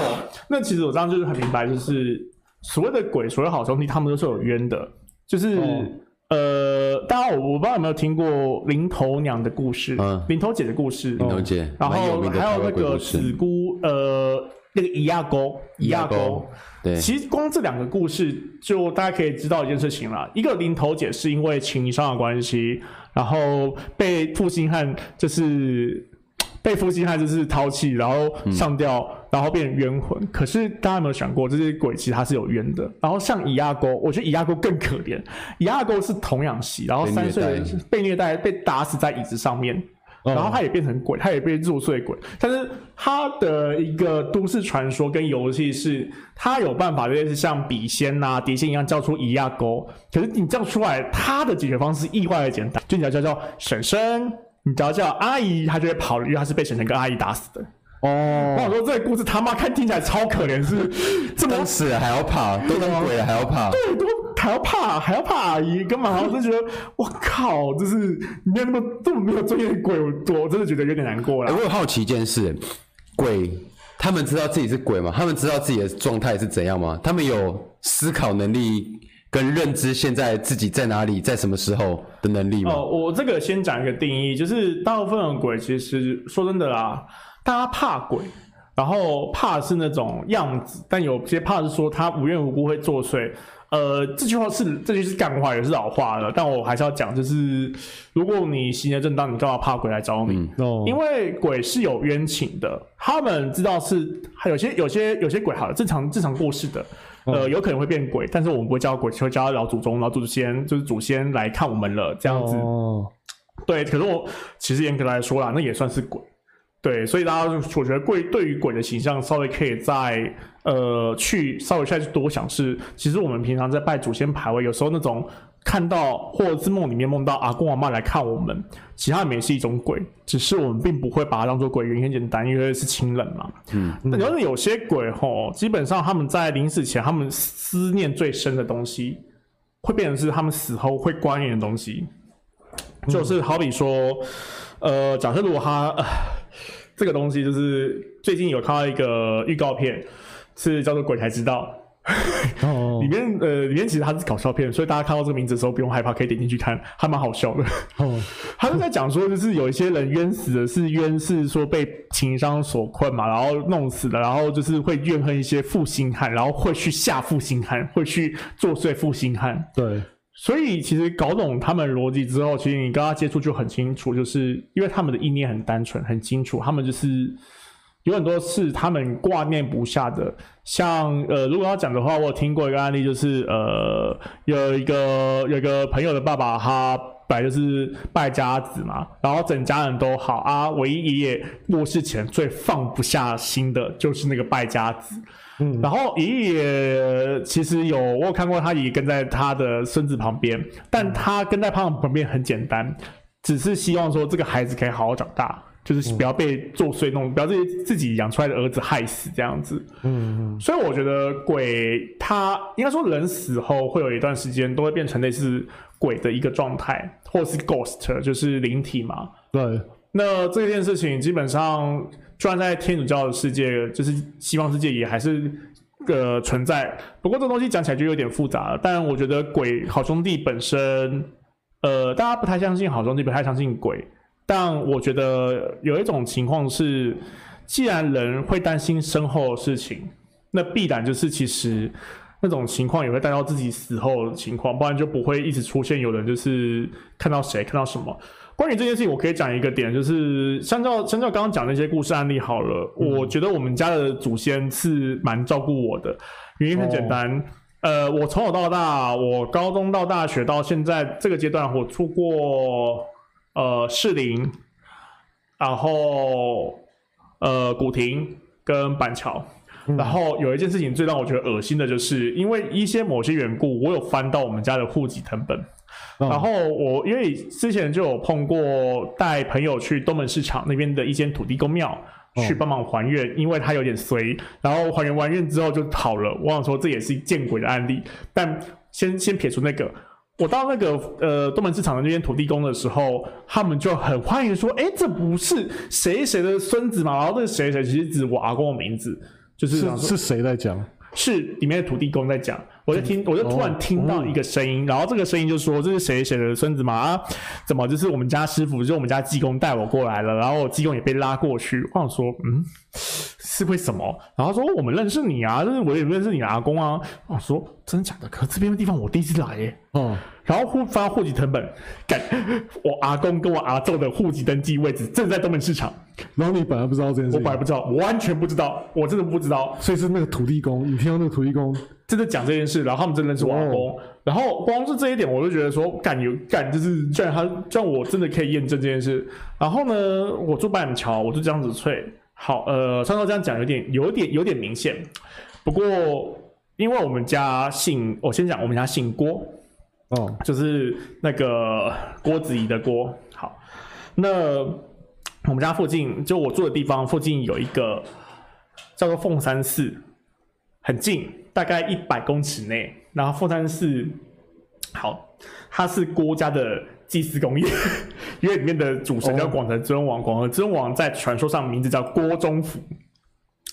那其实我这样就是很明白，就是所谓的鬼，所谓好兄弟，他们都是有冤的。就是、哦、呃，大家我我不知道有没有听过林头娘的故事，嗯，林头姐的故事，林头姐，然后还有那个子姑，呃。那个伊亚沟，伊亚沟，对，其实光这两个故事，就大家可以知道一件事情了。一个林头姐是因为情伤的关系，然后被负心汉就是被负心汉就是抛弃，然后上吊，嗯、然后变冤魂。可是大家有没有想过，这些鬼其实他是有冤的？然后像伊亚沟，我觉得伊亚沟更可怜。伊亚沟是童养媳，然后三岁被虐待，被打死在椅子上面。然后他也变成鬼，他也被入睡鬼。但是他的一个都市传说跟游戏是，他有办法类似像笔仙呐、碟仙一样叫出一亚沟。可是你叫出来，他的解决方式意外的简单，就你要叫叫婶婶，你只要叫阿姨，他就会跑了，因为他是被婶婶跟阿姨打死的。哦，我想说这个故事他妈看听起来超可怜，是 <laughs> 这么死还要怕，都当鬼了还要怕，对，都还要怕，还要怕阿姨，干嘛？我就觉得我靠，就是没有那么这么没有尊严的鬼，我我真的觉得有点难过了。欸，我有好奇一件事，鬼他们知道自己是鬼吗？他们知道自己的状态是怎样吗？他们有思考能力跟认知，现在自己在哪里，在什么时候的能力吗？哦，我这个先讲一个定义，就是大部分的鬼其实说真的啦。大家怕鬼，然后怕是那种样子，但有些怕是说他无缘无故会作祟。呃，这句话是这句是干话，也是老话了。但我还是要讲，就是如果你行得正当，你干嘛怕鬼来找你？嗯，因为鬼是有冤情的，他们知道是还有些有些有些鬼好了，正常正常过世的，呃，有可能会变鬼，但是我们不会叫鬼，会叫老祖宗、老祖先，就是祖先来看我们了这样子。哦，对，可是我其实严格来说啦，那也算是鬼。对，所以大家就我觉得鬼对于鬼的形象稍微可以再呃去稍微再去多想是，其实我们平常在拜祖先牌位，有时候那种看到或者是梦里面梦到阿公阿嬷来看我们，其他也没是一种鬼，只是我们并不会把它当做鬼，原因很简单，因为是亲人嘛。嗯，那要是有些鬼吼，基本上他们在临死前，他们思念最深的东西，会变成是他们死后会关联的东西，就是好比说，呃，假设如果他。呃这个东西就是最近有看到一个预告片，是叫做《鬼才知道》哦，<laughs> 里面呃里面其实它是搞笑片，所以大家看到这个名字的时候不用害怕，可以点进去看，还蛮好笑的。哦，<laughs> 他就在讲说，就是有一些人冤死的是冤是说被情商所困嘛，然后弄死的，然后就是会怨恨一些负心汉，然后会去吓负心汉，会去作祟负心汉。对。所以其实搞懂他们逻辑之后，其实你跟他接触就很清楚，就是因为他们的意念很单纯、很清楚，他们就是有很多是他们挂念不下的。像呃，如果要讲的话，我有听过一个案例，就是呃，有一个有一个朋友的爸爸，他本来就是败家子嘛，然后整家人都好啊，唯一爷爷过世前最放不下心的就是那个败家子。然后爷爷其实有我有看过他爷爷跟在他的孙子旁边，但他跟在他旁边很简单，只是希望说这个孩子可以好好长大，就是不要被作祟弄，不要自己自己养出来的儿子害死这样子。嗯，所以我觉得鬼他应该说人死后会有一段时间都会变成类似鬼的一个状态，或是 ghost 就是灵体嘛。对，那这件事情基本上。虽然在天主教的世界，就是西方世界也还是呃存在。不过这东西讲起来就有点复杂了。但我觉得鬼好兄弟本身呃，大家不太相信好兄弟，不太相信鬼。但我觉得有一种情况是，既然人会担心身后的事情，那必然就是其实那种情况也会带到自己死后的情况，不然就不会一直出现有人就是看到谁看到什么。关于这件事情，我可以讲一个点，就是相较相较刚刚讲那些故事案例好了，嗯、我觉得我们家的祖先是蛮照顾我的，原因很简单。哦。呃，我从小到大，我高中到大学到现在这个阶段，我出过呃士林，然后呃古亭跟板桥，嗯、然后有一件事情最让我觉得恶心的就是，因为一些某些缘故，我有翻到我们家的户籍成本，嗯、然后我因为之前就有碰过带朋友去东门市场那边的一间土地公庙。去帮忙还愿，因为他有点衰，然后还愿完愿之后就跑了。我想说这也是见鬼的案例，但先先撇除那个，我到那个呃东门市场的那边土地公的时候，他们就很欢迎说，哎，这不是谁谁的孙子嘛？然后这个谁谁其实指我阿公的名字，就是是，是谁在讲？是里面的土地公在讲，我就听，我就突然听到一个声音，然后这个声音就说：“这是谁谁的孙子吗？啊，怎么就是我们家师傅，就是我们家济公带我过来了，然后济公也被拉过去。”我想说，嗯，是为什么？然后说我们认识你啊，就是我也认识你阿公啊。我说真的假的？可是这边的地方我第一次来耶。嗯。然后户发户籍成本，改我阿公跟我阿舅的户籍登记位置正在东门市场。然后你本来不知道这件事，我本来不知道，我完全不知道，我真的不知道。所以是那个土地公，你听到那个土地公真的讲这件事，然后他们真的认识我阿公。哦、然后光是这一点，我就觉得说干有干，就是居然他居然我真的可以验证这件事。然后呢，我住板桥，我就这样子吹。好，呃，上头这样讲有点有点有点明显。不过因为我们家姓，我先讲我们家姓郭。哦，就是那个郭子仪的郭。好，那我们家附近，就我住的地方附近有一个叫做凤山寺，很近，大概一百公尺内。然后凤山寺，好，它是郭家的祭祀公业，因为里面的主神叫广德尊王，广德尊王在传说上名字叫郭忠福。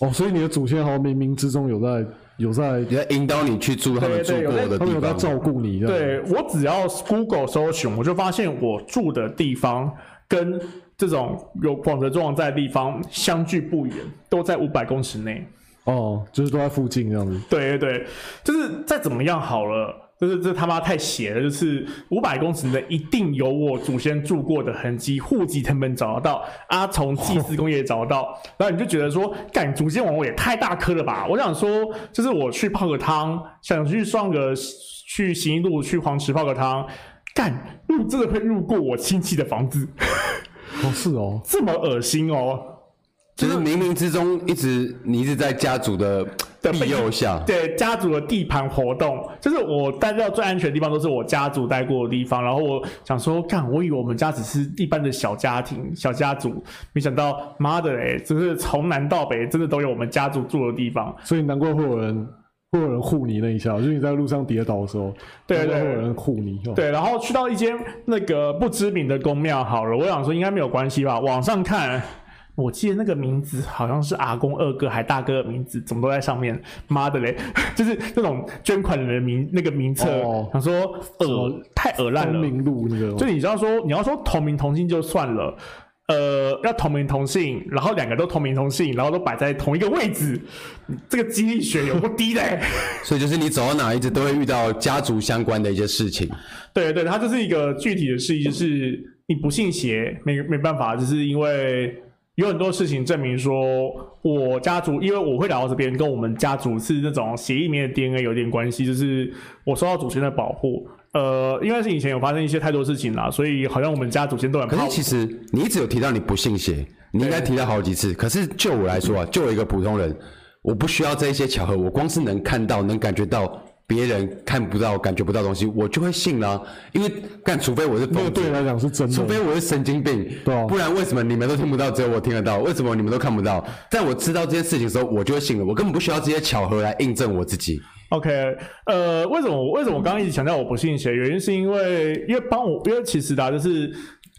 哦，所以你的祖先好像冥冥之中有在。有在有在引导你去住他们住过的地方，他们有在照顾你。对，我只要 Google 搜寻，我就发现我住的地方跟这种有广泽庄在的地方相距不远，都在五百公尺内。哦，就是都在附近这样子。对对对，就是再怎么样好了。就是这他妈太邪了！就是五百公尺内一定有我祖先住过的痕迹，户籍成本找得到，啊，从祭祀工业找得到，哦、然后你就觉得说，干祖先王位也太大颗了吧？我想说，就是我去泡个汤，想去上个去行一路去黄池泡个汤，干路真的会路过我亲戚的房子，哦是哦，<laughs> 这么恶心哦。就是冥冥之中一直你一直在家族的 <laughs> 庇佑下，对家族的地盘活动，就是我待到最安全的地方都是我家族待过的地方。然后我想说，干，我以为我们家只是一般的小家庭、小家族，没想到妈的嘞，就是从南到北，真的都有我们家族住的地方。所以难怪会有人会有人护你那一下，就是你在路上跌倒的时候，对对，对，会有人护你。对，然后去到一间那个不知名的宫庙，好了，我想说应该没有关系吧，网上看。我记得那个名字好像是阿公二哥还大哥的名字，怎么都在上面？妈的嘞，就是那种捐款人的名那个名册，哦、想说呃太恶烂了。名录那个，就你知道说你要说同名同姓就算了，呃，要同名同姓，然后两个都同名同姓，然后都摆在同一个位置，这个几率学有不低嘞。<laughs> 所以就是你走到哪一直都会遇到家族相关的一些事情。对对，它就是一个具体的事情，就是你不信邪，没没办法，就是因为。有很多事情证明说，我家族因为我会来到这边，跟我们家族是那种血液里面的 DNA 有点关系，就是我受到祖先的保护。呃，因为是以前有发生一些太多事情啦，所以好像我们家祖先都很怕。可是其实你一直有提到你不信邪，你应该提到好几次。可是就我来说啊，就我一个普通人，我不需要这一些巧合，我光是能看到、能感觉到。别人看不到、感觉不到东西，我就会信啦、啊。因为但，除非我是疯子，对你来讲是真的。除非我是神经病，对、啊，不然为什么你们都听不到，只有我听得到？为什么你们都看不到？在我知道这件事情的时候，我就会信了。我根本不需要这些巧合来印证我自己。OK，呃，为什么？为什么我刚刚一直强调我不信邪？原因是因为，因为帮我，因为其实啊，就是。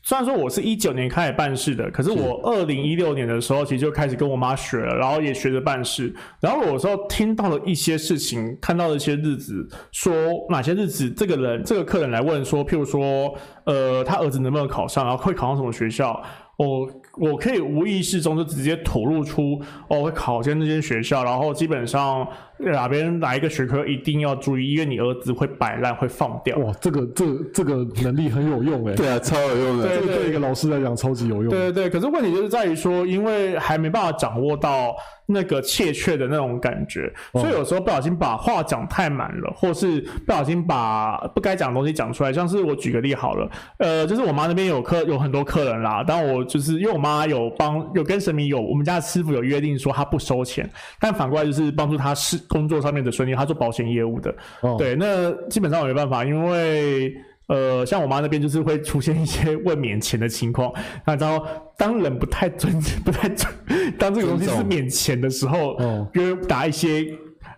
虽然说我是一九年开始办事的，可是我二零一六年的时候，其实就开始跟我妈学了，然后也学着办事。然后有时候听到了一些事情，看到了一些日子，说哪些日子，这个人这个客人来问说，譬如说，呃，他儿子能不能考上，然后会考上什么学校。我我可以无意识中就直接吐露出，哦，会考进那间学校，然后基本上哪边哪一个学科一定要注意，因为你儿子会摆烂，会放掉。哇，这个这这个能力很有用诶。对啊，超有用的。对，对，对，一个老师来讲超级有用。对对对，可是问题就是在于说，因为还没办法掌握到。那个切确的那种感觉，所以有时候不小心把话讲太满了，或是不小心把不该讲的东西讲出来。像是我举个例好了，呃，就是我妈那边有客有很多客人啦，但我就是因为我妈有帮有跟神明有我们家的师傅有约定说他不收钱，但反过来就是帮助他是工作上面的顺利，他做保险业务的，哦、对，那基本上我没办法，因为。呃，像我妈那边就是会出现一些问免钱的情况，<laughs> 那然后当人不太尊不太尊，当这个东西是免钱的时候，就打一些。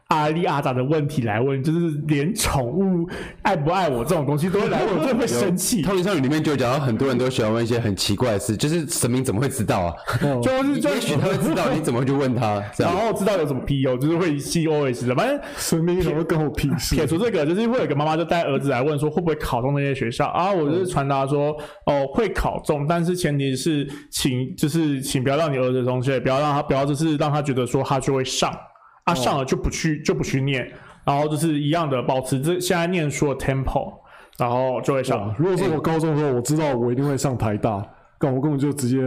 阿里阿杂的问题来问，就是连宠物爱不爱我这种东西都会来问，我真的会生气。超级少女里面就讲到很多人都喜欢问一些很奇怪的事，就是神明怎么会知道啊？<laughs> 哦、就是就也许他会知道，你怎么会去问他？然后知道有什么 P U，，就是会 COS 的。反正神明怎么会跟我屁事？<laughs> 撇除这个，就是会有个妈妈就带儿子来问说会不会考中那些学校啊？我就是传达说哦会考中，但是前提是请就是请不要让你儿子同学不要让他不要就是让他觉得说他就会上。他上了就不去就不去念，然后就是一样的保持这现在念书的 tempo，然后就会上。如果是我高中的时候我知道我一定会上台大，但我根本就直接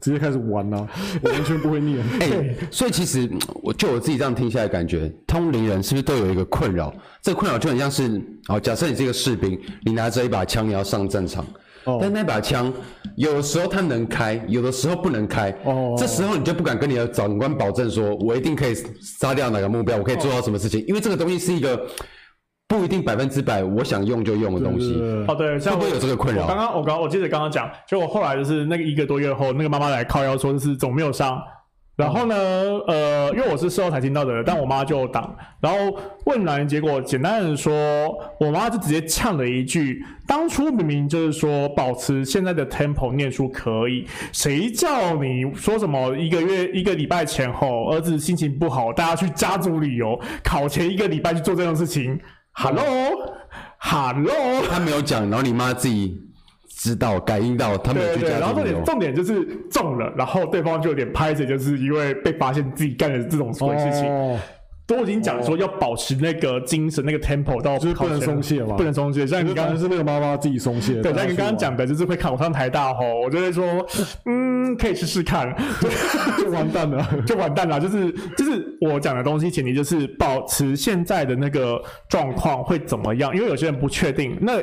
直接开始玩了，我完全不会念。<laughs> 哎、<laughs> 欸，所以其实我就我自己这样听下来，感觉通灵人是不是都有一个困扰？这个困扰就很像是，哦，假设你是一个士兵，你拿着一把枪，你要上战场。Oh. 但那把枪，有的时候它能开，有的时候不能开。哦，oh. 这时候你就不敢跟你的长官保证说，我一定可以杀掉哪个目标，我可以做到什么事情，oh. 因为这个东西是一个不一定百分之百我想用就用的东西。哦，对，像会不会有这个困扰？刚刚我刚我记得刚刚讲，就我后来就是那个一个多月后，那个妈妈来靠腰说，就是总没有伤。然后呢，呃，因为我是事后才听到的，但我妈就挡。然后问完，结果简单的说，我妈就直接呛了一句：“当初明明就是说保持现在的 tempo 念书可以，谁叫你说什么一个月一个礼拜前后儿子心情不好，大家去家族旅游，考前一个礼拜去做这种事情。”Hello，Hello，他没有讲，然后你妈自己。知道感应到他们有去家，然后重点重点就是中了，然后对方就有点拍着，就是因为被发现自己干了这种鬼事情，哦、都已经讲说要保持那个精神、哦、那个 tempo 到就是不能松懈嘛，不能松懈。像你刚刚是那个妈妈自己松懈，对，像你刚刚讲的就是会考上台大吼，我就会说，嗯，可以试试看，就完蛋了，就完蛋了，就是就是我讲的东西前提就是保持现在的那个状况会怎么样，因为有些人不确定那。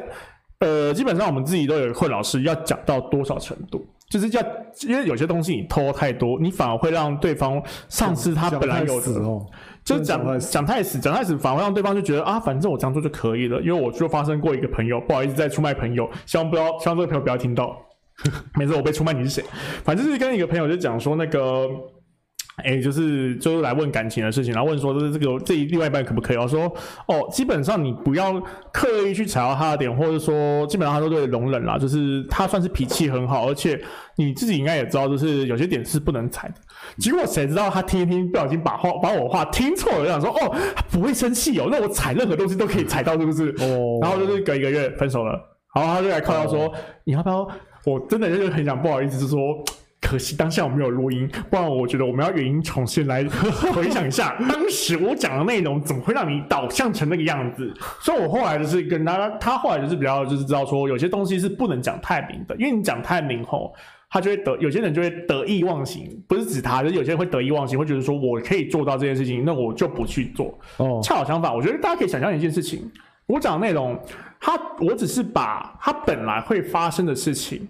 呃，基本上我们自己都有困扰，是要讲到多少程度，就是要，因为有些东西你拖太多，你反而会让对方丧失他本来有的，哦、就讲讲太死，讲太死，反而会让对方就觉得啊，反正我这样做就可以了。因为我就发生过一个朋友，不好意思再出卖朋友，希望不要，希望这个朋友不要听到，<laughs> 每次，我被出卖你是谁？反正就是跟一个朋友就讲说那个。哎、欸，就是就是来问感情的事情，然后问说，就是这个这一另外一半可不可以？我说，哦，基本上你不要刻意去踩到他的点，或者说基本上他都对容忍啦。就是他算是脾气很好，而且你自己应该也知道，就是有些点是不能踩的。结果谁知道他听一听，不小心把话把我话听错了，就想说，哦，他不会生气哦，那我踩任何东西都可以踩到，是不是？哦。然后就是隔一个月分手了，然后他就来靠他说，哦、你要不要？我真的就是很想不好意思，就是说。可惜当下我没有录音，不然我觉得我们要原音重现来回想一下 <laughs> 当时我讲的内容，怎么会让你导向成那个样子？所以我后来就是跟他，他后来就是比较就是知道说，有些东西是不能讲太明的，因为你讲太明后，他就会得有些人就会得意忘形，不是指他，就是有些人会得意忘形，会觉得说我可以做到这件事情，那我就不去做。哦，恰好相反，我觉得大家可以想象一件事情，我讲的内容，他我只是把他本来会发生的事情。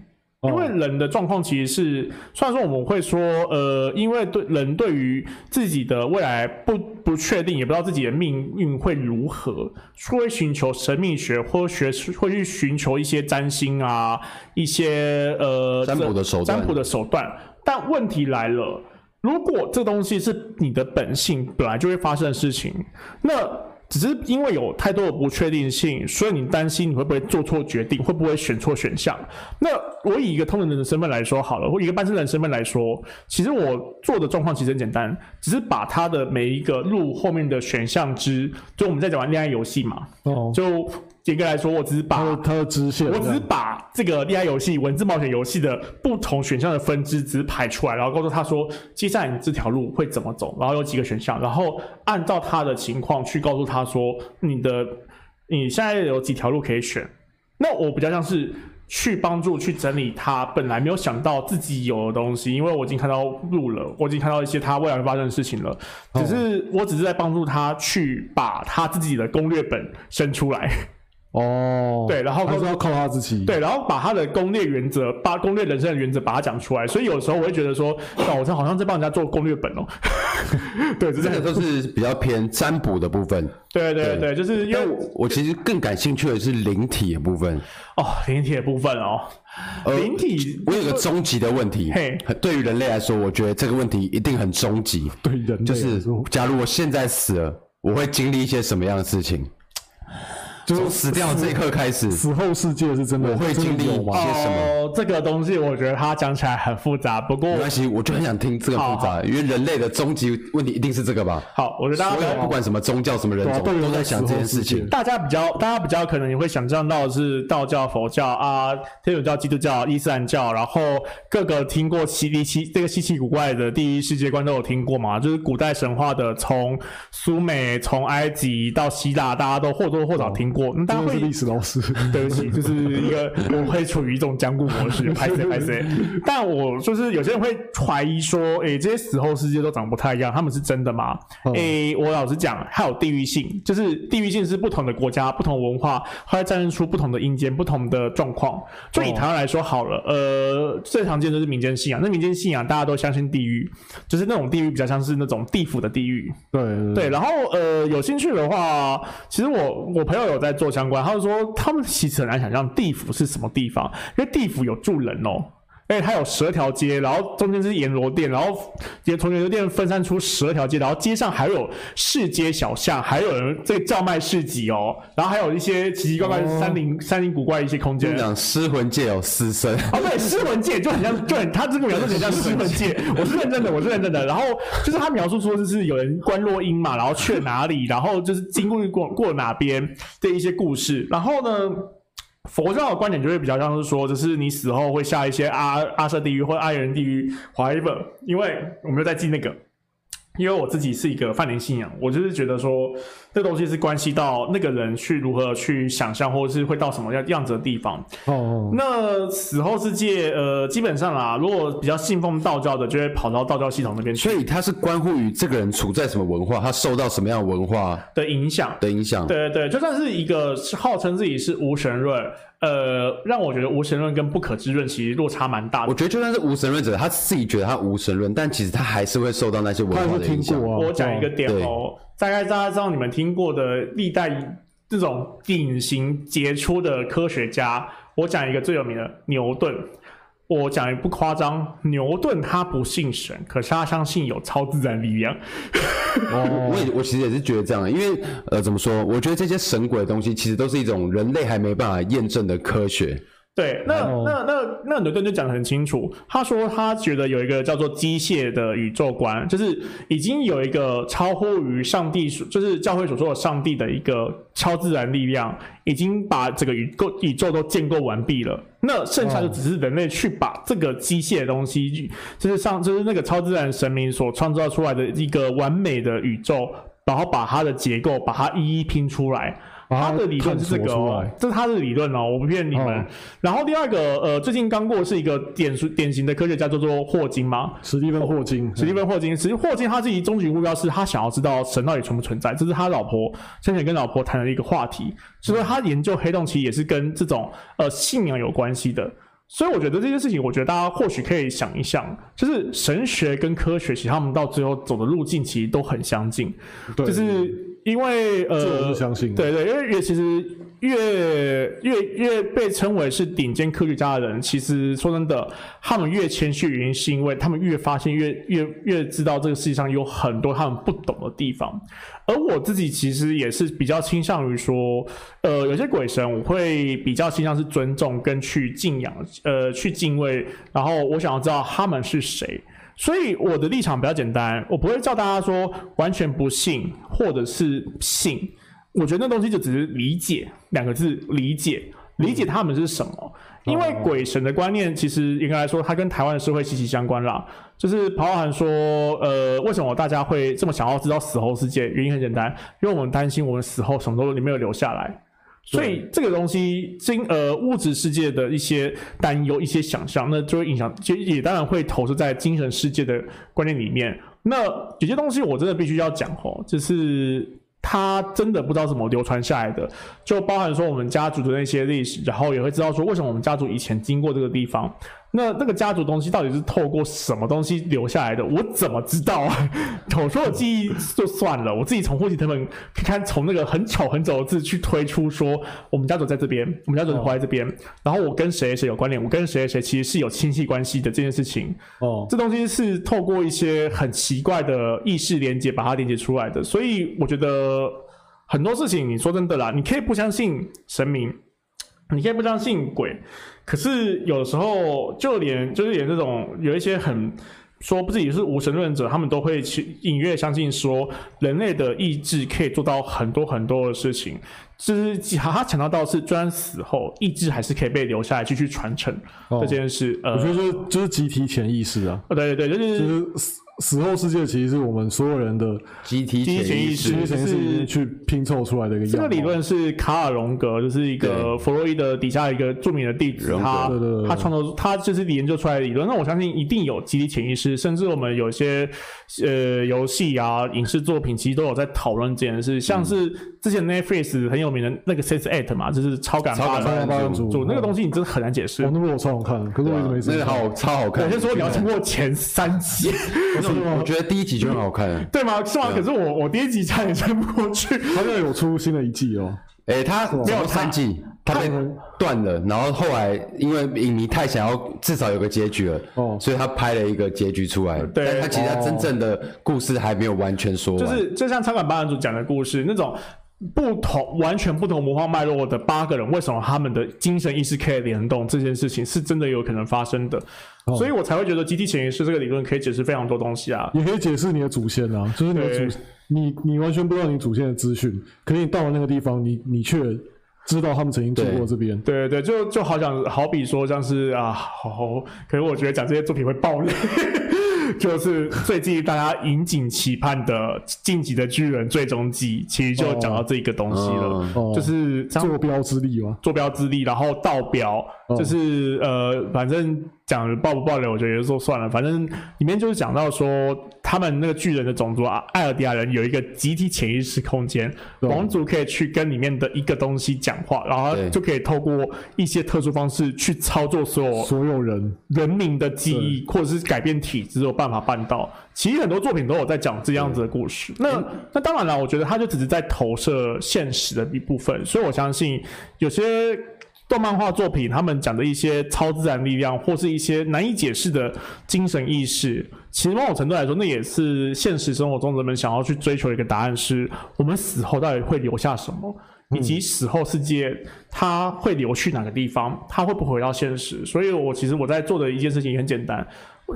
因为人的状况其实是，虽然说我们会说，呃，因为对人对于自己的未来不不确定，也不知道自己的命运会如何，会寻求神秘学或学会去寻求一些占星啊，一些呃占卜的手段，占卜的手段。但问题来了，如果这东西是你的本性本来就会发生的事情，那只是因为有太多的不确定性，所以你担心你会不会做错决定，会不会选错选项。那我以一个通灵人的身份来说好了，或以一个半生人身份来说，其实我做的状况其实很简单，只是把他的每一个路后面的选项之，就我们在讲完恋爱游戏嘛，哦，就。严格来说，我只是把它的支线，我只是把这个恋爱游戏、文字冒险游戏的不同选项的分支只是排出来，然后告诉他说，接下来你这条路会怎么走，然后有几个选项，然后按照他的情况去告诉他说，你的你现在有几条路可以选。那我比较像是去帮助去整理他本来没有想到自己有的东西，因为我已经看到路了，我已经看到一些他未来会发生的事情了，只是我只是在帮助他去把他自己的攻略本生出来。哦，对，然后还是要靠他自己。对，然后把他的攻略原则，把攻略人生的原则把它讲出来。所以有时候我会觉得说，哦，我这好像在帮人家做攻略本哦。<laughs> 对，这个都是比较偏占卜的部分。对对对，就是因为我，其实更感兴趣的是灵体的部分。哦，灵体的部分哦，灵体，我有个终极的问题。嘿，对于人类来说，我觉得这个问题一定很终极。对人类，就是假如我现在死了，我会经历一些什么样的事情？从死掉这一刻开始，死后世界是真的，我会经历些什么？哦，这个东西我觉得它讲起来很复杂，不过没关系，我就很想听这个复杂，因为人类的终极问题一定是这个吧？好，我觉得大家不管什么宗教、什么人种，都在想这件事情。大家比较，大家比较可能也会想象到的是道教、佛教啊、天主教、基督教、伊斯兰教，然后各个听过奇离奇这个稀奇古怪的第一世界观都有听过嘛？就是古代神话的，从苏美、从埃及到希腊，大家都或多或少听过。那大家会历史。老师，<laughs> 对不起，就是一个我会处于一种僵固模式，拍谁拍谁。<laughs> 但我就是有些人会怀疑说，诶、欸，这些死后世界都长不太一样，他们是真的吗？诶、欸，我老实讲，还有地域性，就是地域性是不同的国家、不同文化，它会展现出不同的阴间、不同的状况。就以台湾来说好了，呃，最常见的是民间信仰。那民间信仰大家都相信地狱，就是那种地狱比较像是那种地府的地狱。对，对。然后呃，有兴趣的话，其实我我朋友有在在做相关，他就说。说他们其实很难想象地府是什么地方，因为地府有住人哦，而且它有十二条街，然后中间是阎罗殿，然后也从阎罗殿分散出十二条街，然后街上还有市街小巷，还有人在叫卖市集哦，然后还有一些奇奇怪怪的山林、哦、山林古怪的一些空间。讲尸魂界有尸身哦，对，尸魂界就很像，就很他这个描述很像尸魂界，我是认真的，我是认真的。然后就是他描述说，就是有人观落音嘛，然后去了哪里，然后就是经过过过哪边的一些故事，然后呢？佛教的观点就会比较像是说，就是你死后会下一些阿阿舍地狱或阿人地狱，whatever，因为我没有在记那个。因为我自己是一个泛灵信仰，我就是觉得说，这东西是关系到那个人去如何去想象，或者是会到什么样样子的地方。哦，哦，那死后世界，呃，基本上啊，如果比较信奉道教的，就会跑到道教系统那边去。所以它是关乎于这个人处在什么文化，他受到什么样的文化的影响的影响。对对对，就算是一个号称自己是无神论。呃，让我觉得无神论跟不可知论其实落差蛮大的。我觉得就算是无神论者，他自己觉得他无神论，但其实他还是会受到那些文化的影响。啊、我讲一个点哦，大概大家知道你们听过的历代这种典型杰出的科学家，我讲一个最有名的牛顿。我讲也不夸张，牛顿他不信神，可是他相信有超自然力量。哦，我也我其实也是觉得这样，因为呃，怎么说？我觉得这些神鬼的东西，其实都是一种人类还没办法验证的科学。对，那那那那牛顿就讲得很清楚，他说他觉得有一个叫做机械的宇宙观，就是已经有一个超乎于上帝，就是教会所说的上帝的一个超自然力量，已经把这个宇宙宇宙都建构完毕了。那剩下的只是人类去把这个机械的东西，就是上就是那个超自然神明所创造出来的一个完美的宇宙，然后把它的结构把它一一拼出来。他的理论是这个哦，这是他的理论哦，我不骗你们。哦、然后第二个，呃，最近刚过是一个典典型的科学家，叫做霍金嘛，史蒂芬霍金。史蒂芬霍金，史蒂芬霍金他自己终极目标是他想要知道神到底存不存在，这是他老婆先前跟老婆谈的一个话题。所以说他研究黑洞其实也是跟这种呃信仰有关系的。所以我觉得这件事情，我觉得大家或许可以想一想，就是神学跟科学，其实他们到最后走的路径其实都很相近，对就是。因为呃，相信对对，因为也其实越越越被称为是顶尖科学家的人，其实说真的，他们越谦虚，原因是因为他们越发现越越越知道这个世界上有很多他们不懂的地方。而我自己其实也是比较倾向于说，呃，有些鬼神我会比较倾向是尊重跟去敬仰，呃，去敬畏，然后我想要知道他们是谁。所以我的立场比较简单，我不会叫大家说完全不信或者是信。我觉得那东西就只是理解两个字，理解理解他们是什么。因为鬼神的观念，其实应该来说，它跟台湾的社会息息相关啦。就是包含说，呃，为什么大家会这么想要知道死后世界？原因很简单，因为我们担心我们死后什么都没有留下来。所以这个东西，经呃物质世界的一些担忧、一些想象，那就会影响，其实也当然会投射在精神世界的观念里面。那有些东西我真的必须要讲哦，就是。他真的不知道怎么流传下来的，就包含说我们家族的那些历史，然后也会知道说为什么我们家族以前经过这个地方。那那个家族东西到底是透过什么东西留下来的？我怎么知道啊？<laughs> 我说我记忆就算了，我自己从户籍謄本看，从那个很丑很丑的字去推出说我们家族在这边，我们家族活在这边，然后我跟谁谁有关联，我跟谁谁其实是有亲戚关系的这件事情。哦，这东西是透过一些很奇怪的意识连接把它连接出来的，所以我觉得很多事情你说真的啦，你可以不相信神明，你可以不相信鬼。可是有时候，就连就是连这种有一些很说不自己是无神论者，他们都会去隐约相信说，人类的意志可以做到很多很多的事情。就是他强调到是，虽然死后意志还是可以被留下来继续传承这件事。哦、呃，我觉得就是就是集体潜意识啊。对对对，就是。就是死后世界其实是我们所有人的集体潜意识，是去拼凑出来的一个。这个理论是卡尔荣格，就是一个弗洛伊德底下一个著名的弟子，他他创造他就是研究出来的理论。那我相信一定有集体潜意识，甚至我们有些呃游戏啊、影视作品其实都有在讨论这件事。像是之前 Netflix 很有名的那个 Sense8 嘛，就是超感八人组，那个东西你真的很难解释。哦，那部我超好看，可是我一直没。那个好超好看。我先说你要通过前三集。<laughs> 我觉得第一集就很好看，对吗？是吗？可是我我第一集差点撑不过去。他现在有出新的一季哦。诶，他没有三季，他被断了。然后后来因为影迷太想要至少有个结局了，哦，所以他拍了一个结局出来。对，但他其实他真正的故事还没有完全说完。就是就像超感八人组讲的故事那种。不同完全不同魔化脉络的八个人，为什么他们的精神意识可以联动？这件事情是真的有可能发生的，哦、所以我才会觉得集体潜意识这个理论可以解释非常多东西啊。也可以解释你的祖先啊，就是你的祖，你你完全不知道你祖先的资讯，可是你到了那个地方，你你却知道他们曾经走过这边。对对对，就就好像好比说像是啊，好，好，可是我觉得讲这些作品会爆雷。就是最近大家引颈期盼的《晋级的巨人》最终季，其实就讲到这一个东西了，哦、就是坐标之力嘛，坐标之力，然后道标，哦、就是呃，反正。讲爆不爆雷，我觉得也就说算了。反正里面就是讲到说，他们那个巨人的种族啊，艾尔迪亚人有一个集体潜意识空间，王族可以去跟里面的一个东西讲话，然后就可以透过一些特殊方式去操作所有所有人人民的记忆，或者是改变体质，有办法办到。其实很多作品都有在讲这样子的故事。对那那当然了，我觉得他就只是在投射现实的一部分，所以我相信有些。动漫画作品，他们讲的一些超自然力量，或是一些难以解释的精神意识，其实某种程度来说，那也是现实生活中人们想要去追求的一个答案：是我们死后到底会留下什么，以及死后世界它会流去哪个地方，它会不会回到现实？所以，我其实我在做的一件事情也很简单。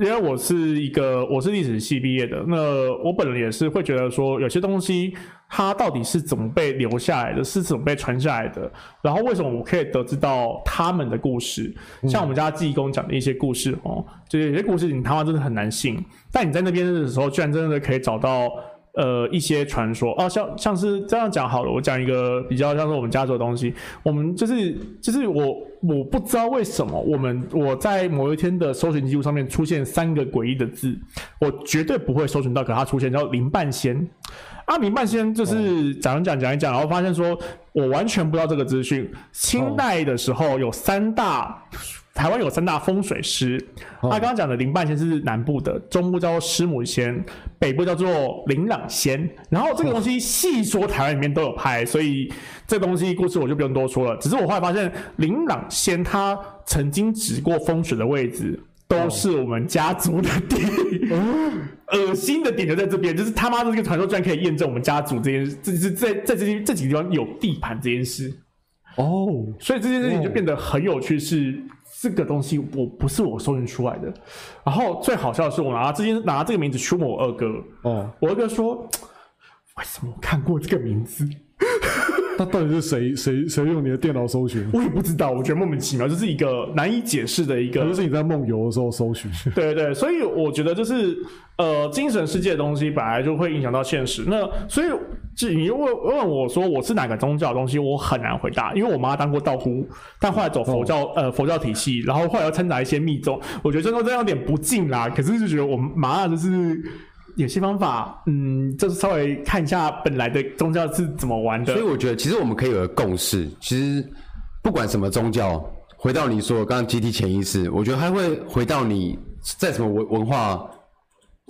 因为我是一个我是历史系毕业的，那我本人也是会觉得说，有些东西它到底是怎么被留下来的，是怎么被传下来的，然后为什么我可以得知到他们的故事，像我们家济公讲的一些故事哦，就是有些故事你他妈真的很难信，但你在那边的时候，居然真的可以找到。呃，一些传说哦，像像是这样讲好了，我讲一个比较像是我们家族的东西。我们就是就是我我不知道为什么我们我在某一天的搜寻记录上面出现三个诡异的字，我绝对不会搜寻到，可它出现叫林半仙。啊，林半仙就是讲一讲讲一讲，然后发现说我完全不知道这个资讯。清代的时候有三大台湾有三大风水师，他刚刚讲的林半仙是南部的，中部叫做师母仙，北部叫做林朗仙。然后这个东西细说台湾里面都有拍，所以这个东西故事我就不用多说了。只是我后来发现，林朗仙他曾经指过风水的位置，都是我们家族的地。恶心的点就在这边，就是他妈的这个传说居然可以验证我们家族这件事，这是在在这些这几个地方有地盘这件事。哦，所以这件事情就变得很有趣是。这个东西我不是我搜寻出来的，然后最好笑的是，我拿这件拿这个名字去问我二哥，哦，我二哥说，<tsk> 为什么我看过这个名字？<laughs> <laughs> 那到底是谁谁谁用你的电脑搜寻？我也不知道，我觉得莫名其妙，就是一个难以解释的一个。可能是你在梦游的时候搜寻。<laughs> <laughs> 对对对，所以我觉得就是呃，精神世界的东西本来就会影响到现实。那所以，就你问问我说我是哪个宗教的东西，我很难回答，因为我妈当过道姑，但后来走佛教、哦、呃佛教体系，然后后来又掺杂一些密宗，我觉得这都这样有点不敬啦。可是就觉得我们妈就是。有些方法，嗯，就是稍微看一下本来的宗教是怎么玩的。所以我觉得，其实我们可以有个共识，其实不管什么宗教，回到你说刚刚集体潜意识，我觉得还会回到你在什么文文化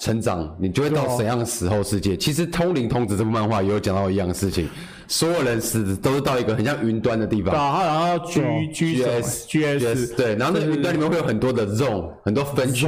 成长，你就会到怎样的死后世界。其实《通灵童子》这部漫画也有讲到一样的事情，所有人死都是到一个很像云端的地方。然后 G G S G S 对，然后那个云端里面会有很多的 zone，很多分区。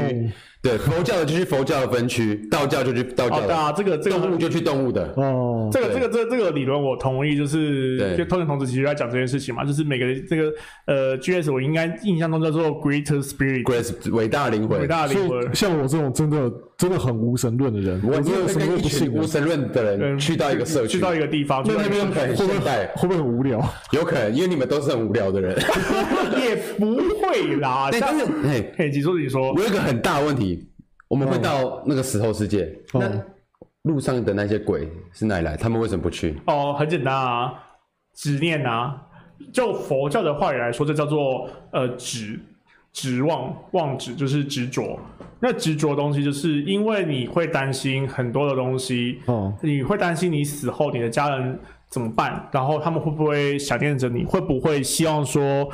对，佛教的就去佛教的分区，道教就去道教的。对啊，这个这个动物就去动物的。哦，这个这个这这个理论我同意，就是就通灵童子其实在讲这件事情嘛，就是每个这个呃 GS 我应该印象中叫做 Greater Spirit，Great 伟大灵魂，伟大灵魂。像我这种真的真的很无神论的人，我有什么都不信无神论的人去到一个社区，去到一个地方，那那边会不会会不会很无聊？有可能，因为你们都是很无聊的人。<laughs> 也不会啦，<laughs> 但是嘿，嘿，你说你说，我有一个很大的问题。我们会到那个石头世界，哦、那路上的那些鬼是哪里来？他们为什么不去？哦，很简单啊，执念啊。就佛教的话语来说，这叫做呃执执妄妄执，就是执着。那执着的东西，就是因为你会担心很多的东西，哦，你会担心你死后你的家人怎么办？然后他们会不会想念着你？会不会希望说？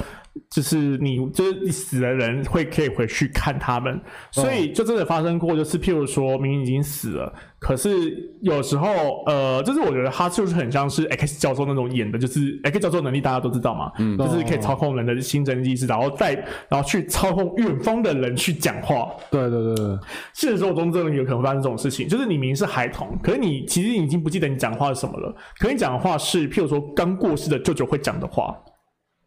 就是你，就是你死的人会可以回去看他们，所以就真的发生过，就是譬如说明明已经死了，可是有时候，呃，就是我觉得他就是很像是 X 教授那种演的，就是 X 教授能力大家都知道嘛，嗯，就是可以操控人的心神意识，然后再然后去操控远方的人去讲话。对对对对，现实生活中真的有可能发生这种事情，就是你明明是孩童，可是你其实已经不记得你讲话是什么了，可是你讲的话是譬如说刚过世的舅舅会讲的话。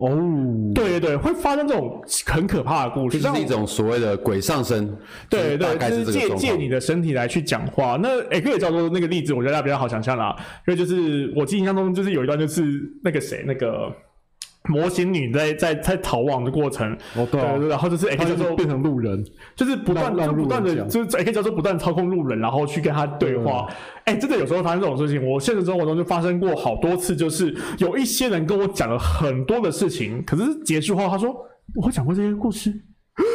哦，对对对，会发生这种很可怕的故事，就是一种所谓的鬼上身。对对，就是借借你的身体来去讲话。那诶，可以叫做那个例子，我觉得大家比较好想象啦。因为就是我记忆印象中，就是有一段就是那个谁，那个。魔形女在在在逃亡的过程，哦对，啊、对，然后就是 X 教授变成路人，就是不断就不断的，就是 X 教授不断操控路人，然后去跟他对话。哎、真的有时候会发生这种事情，我现实生活中就发生过好多次，就是有一些人跟我讲了很多的事情，可是结束后他说我讲过这些故事，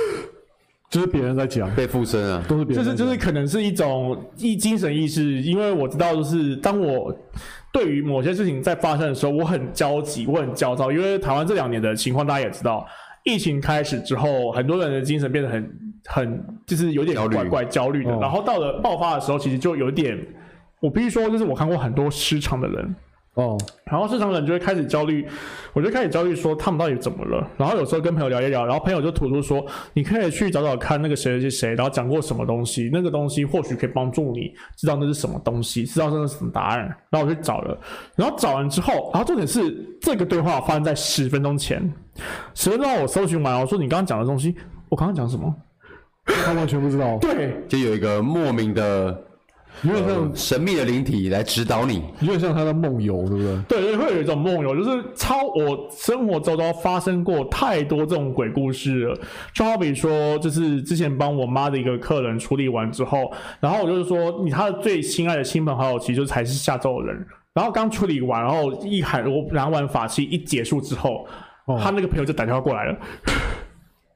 <gasps> 就是别人在讲。被附身啊，都是别人，就是就是可能是一种一精神意识，因为我知道就是当我。对于某些事情在发生的时候，我很焦急，我很焦躁，因为台湾这两年的情况大家也知道，疫情开始之后，很多人的精神变得很很就是有点怪怪焦虑的，然后到了爆发的时候，其实就有点，我必须说，就是我看过很多失常的人。哦，然后市场人就会开始焦虑，我就开始焦虑说他们到底怎么了。然后有时候跟朋友聊一聊，然后朋友就吐出说，你可以去找找看那个谁谁谁，然后讲过什么东西，那个东西或许可以帮助你知道那是什么东西，知道那是什么答案。然后我去找了，然后找完之后，然后重点是这个对话发生在十分钟前，十分钟后我搜寻完，我说你刚刚讲的东西，我刚刚讲什么？他完全不知道。对，就有一个莫名的。有点像神秘的灵体来指导你，有点像他的梦游，对不对？对对，会有一种梦游，就是超我生活周遭发生过太多这种鬼故事了。就好比说，就是之前帮我妈的一个客人处理完之后，然后我就是说，你他的最心爱的亲朋好友，其实就才是下咒的人。然后刚处理完，然后一喊我燃完法器一结束之后，哦、他那个朋友就打电话过来了。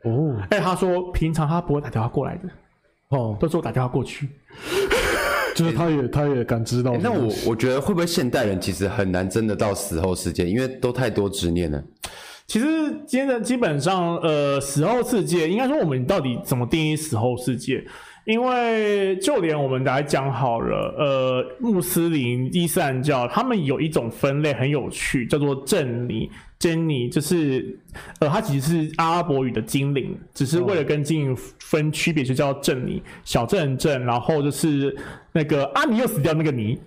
哦，<laughs> 哎，他说平常他不会打电话过来的，哦，都是我打电话过去。就是他也，欸、他也感知到，欸。那我我觉得会不会现代人其实很难真的到死后世界，因为都太多执念了。其实今天的基本上，呃，死后世界，应该说我们到底怎么定义死后世界？因为就连我们来讲好了，呃，穆斯林、伊斯兰教，他们有一种分类很有趣，叫做正尼。珍妮就是，呃，它其实是阿拉伯语的精灵，只是为了跟精灵分区别，就叫正尼，小镇镇，然后就是那个阿尼又死掉那个尼。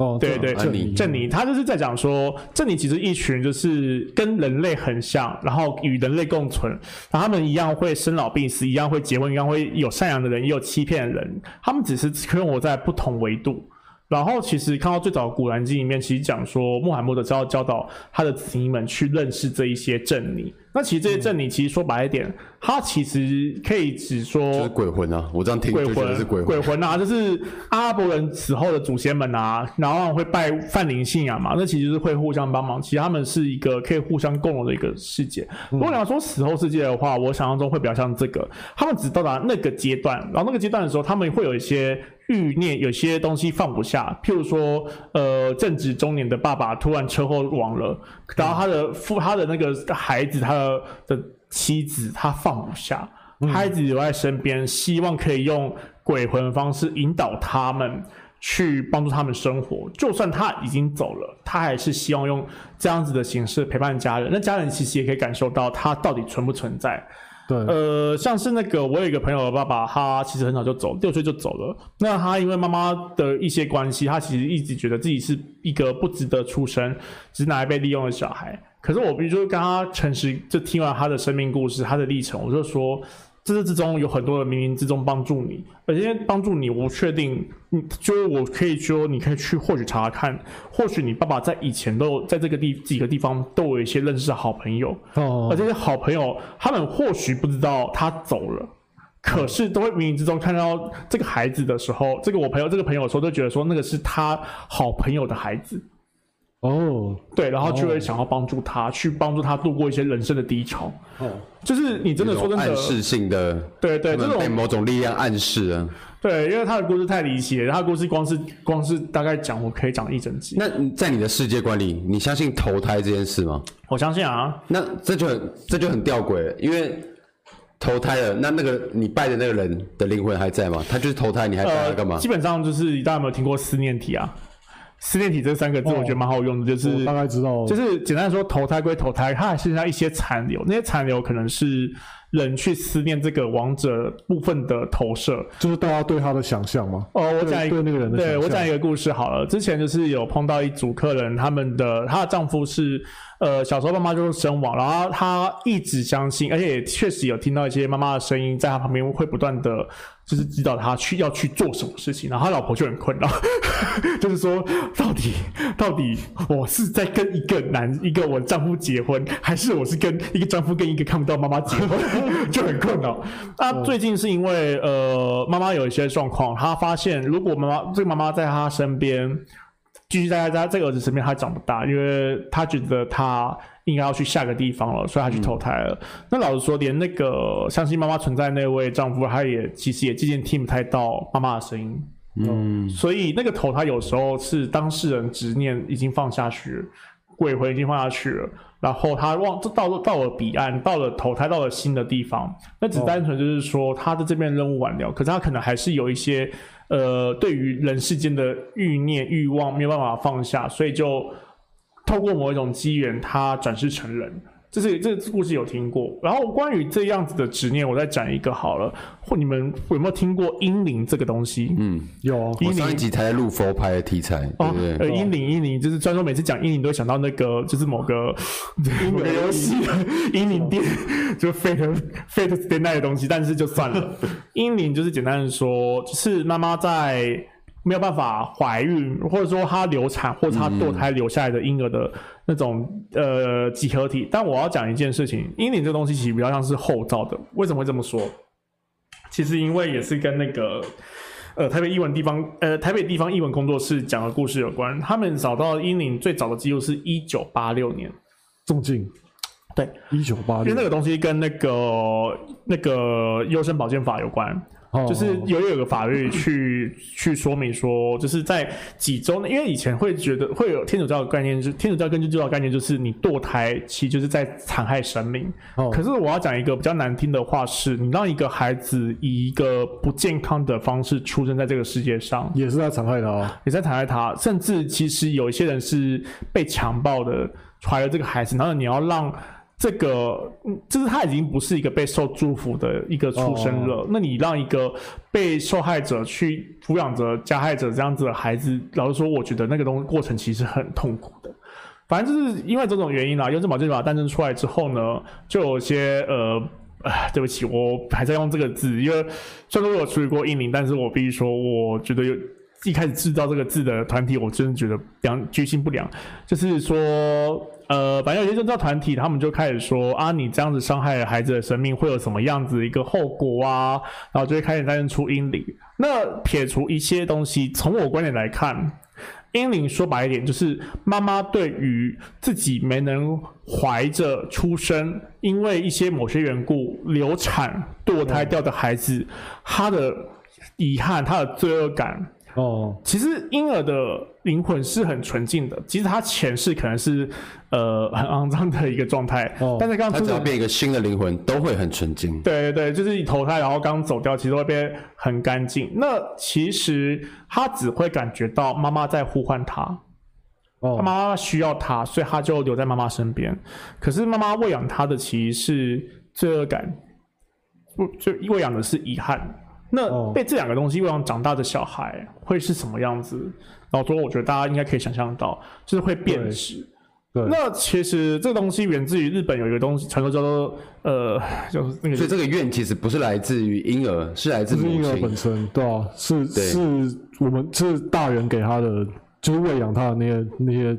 哦，对对，正尼，正尼，他就是在讲说，正尼其实一群就是跟人类很像，然后与人类共存，然后他们一样会生老病死，一样会结婚，一样会有善良的人，也有欺骗的人，他们只是生活在不同维度。然后其实看到最早的《古兰经》里面，其实讲说穆罕默德教教导他的子民们去认识这一些正尼。那其实这些证你，其实说白一点，它其实可以只说就是鬼魂啊。我这样听鬼魂是鬼魂，鬼魂啊，就是阿拉伯人死后的祖先们啊，然后会拜泛灵信仰嘛。那其实是会互相帮忙，其实他们是一个可以互相共荣的一个世界。如果你要说死后世界的话，我想象中会比较像这个，他们只到达那个阶段，然后那个阶段的时候，他们会有一些欲念，有些东西放不下，譬如说，呃，正值中年的爸爸突然车祸亡了，然后他的父，他的那个孩子，他的。的妻子，他放不下，孩子留在身边，希望可以用鬼魂的方式引导他们去帮助他们生活。就算他已经走了，他还是希望用这样子的形式陪伴家人。那家人其实也可以感受到他到底存不存在。对，呃，像是那个我有一个朋友的爸爸，他其实很早就走，六岁就走了。那他因为妈妈的一些关系，他其实一直觉得自己是一个不值得出生，只是拿来被利用的小孩。可是我比如说跟他诚实，就听完他的生命故事，他的历程，我就说，自始至终有很多的冥冥之中帮助你，而且帮助你，我确定，你就我可以说，你可以去或许查查看，或许你爸爸在以前都有在这个地几个地方都有一些认识的好朋友，哦，而这些好朋友，他们或许不知道他走了，可是都会冥冥之中看到这个孩子的时候，这个我朋友这个朋友的时候，都觉得说那个是他好朋友的孩子。哦，对，然后就会想要帮助他，oh. 去帮助他度过一些人生的低潮。哦，oh. 就是你真的说真的，暗示性的，对对，这种被某种力量暗示啊。对，因为他的故事太离奇了，他的故事光是光是大概讲，我可以讲一整集。那在你的世界观里，你相信投胎这件事吗？我相信啊。那这就很这就很吊诡了，因为投胎了，那那个你拜的那个人的灵魂还在吗？他就是投胎，你还拜他干嘛？呃，基本上就是大家有没有听过思念体啊？思念体这三个字，我觉得蛮好用的，就是大概知道，就是简单说，投胎归投胎，它还剩下一些残留，那些残留可能是人去思念这个王者部分的投射，就是大家对他的想象吗？哦，我讲一个对那个人的，对我讲一个故事好了。之前就是有碰到一组客人，他们的她的丈夫是呃小时候妈妈就是身亡，然后她一直相信，而且也确实有听到一些妈妈的声音在她旁边会不断的。就是指导他去要去做什么事情，然后他老婆就很困扰，<laughs> 就是说到底到底我是在跟一个男一个我丈夫结婚，还是我是跟一个丈夫跟一个看不到妈妈结婚，<laughs> 就很困扰。那最近是因为呃妈妈有一些状况，他发现如果妈妈这个妈妈在他身边。继续待在这个儿子身边，他长不大，因为他觉得他应该要去下个地方了，所以他去投胎了。嗯、那老实说，连那个相信妈妈存在那位丈夫，他也其实也渐渐听不太到妈妈的声音。嗯，所以那个头胎有时候是当事人执念已经放下去了，鬼魂已经放下去了，然后他忘，这到了到了彼岸，到了投胎，到了新的地方，那只单纯就是说他的这边任务完了，可是他可能还是有一些。呃，对于人世间的欲念、欲望没有办法放下，所以就透过某一种机缘，他转世成人。这是这个故事有听过，然后关于这样子的执念，我再讲一个好了。或你们有没有听过阴灵这个东西？嗯，有。我上一集才在录佛牌的题材，哦、对不对？呃，婴灵阴灵就是，虽然说每次讲阴灵都会想到那个，就是某个 <laughs> 某 <laughs> 个游戏阴灵殿，<laughs> 就 Fate Fate Stay Night 的东西，但是就算了。阴灵就是简单的说，就是妈妈在。没有办法怀孕，或者说她流产，或者她堕胎留下来的婴儿的那种、嗯、呃集合体。但我要讲一件事情，阴灵这个东西其实比较像是后造的。为什么会这么说？其实因为也是跟那个呃台北艺文地方呃台北地方艺文工作室讲的故事有关。他们找到阴灵最早的记录是一九八六年，这么近？对，一九八六。因为那个东西跟那个那个优生保健法有关。哦、就是有有个法律去 <laughs> 去说明说，就是在几周，因为以前会觉得会有天主教的概念，就是天主教根据这套概念，就是你堕胎其实就是在残害生命。哦、可是我要讲一个比较难听的话是，你让一个孩子以一个不健康的方式出生在这个世界上，也是在残害他，也在残害他。甚至其实有一些人是被强暴的怀了这个孩子，然后你要让。这个，就是他已经不是一个被受祝福的一个出生了。Oh. 那你让一个被受害者去抚养着加害者这样子的孩子，老实说，我觉得那个东过程其实很痛苦的。反正就是因为这种原因啦，优生保健法诞生出来之后呢，就有些呃，对不起，我还在用这个字，因为虽然说我有处理过英灵，但是我必须说，我觉得有一开始制造这个字的团体，我真的觉得良居心不良，就是说。呃，反正有些宗教团体，他们就开始说啊，你这样子伤害了孩子的生命，会有什么样子一个后果啊？然后就会开始诞生出阴灵。那撇除一些东西，从我观点来看，阴灵说白一点，就是妈妈对于自己没能怀着出生，因为一些某些缘故流产、堕胎掉的孩子，他的遗憾，他的罪恶感。哦，其实婴儿的灵魂是很纯净的，即使他前世可能是呃 <laughs> 很肮脏的一个状态，哦，但是刚刚他只要变一个新的灵魂，都会很纯净。对对对，就是你投胎然后刚走掉，其实会变很干净。那其实他只会感觉到妈妈在呼唤他，哦，他妈妈需要他，所以他就留在妈妈身边。可是妈妈喂养他的其实是罪恶感，不就喂养的是遗憾。那被这两个东西喂养长大的小孩会是什么样子？然后说，我觉得大家应该可以想象到，就是会变质。对，那其实这个东西源自于日本有一个东西传说叫做呃，<laughs> 就是那个。所以这个怨其实不是来自于婴儿，是来自于婴儿本身，对啊，是是我们是大人给他的，就是喂养他的那些那些。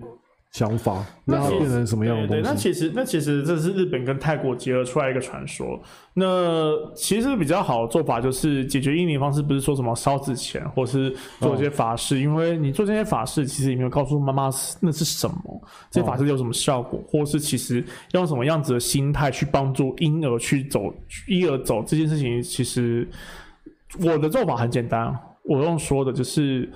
想法，那它变成什么样的东西？对，那其实，那其实这是日本跟泰国结合出来一个传说。那其实比较好的做法就是解决婴灵方式，不是说什么烧纸钱，或是做一些法事，哦、因为你做这些法事，其实也没有告诉妈妈那是什么，这些法事有什么效果，哦、或是其实用什么样子的心态去帮助婴儿去走，婴儿走这件事情，其实我的做法很简单，我用说的就是。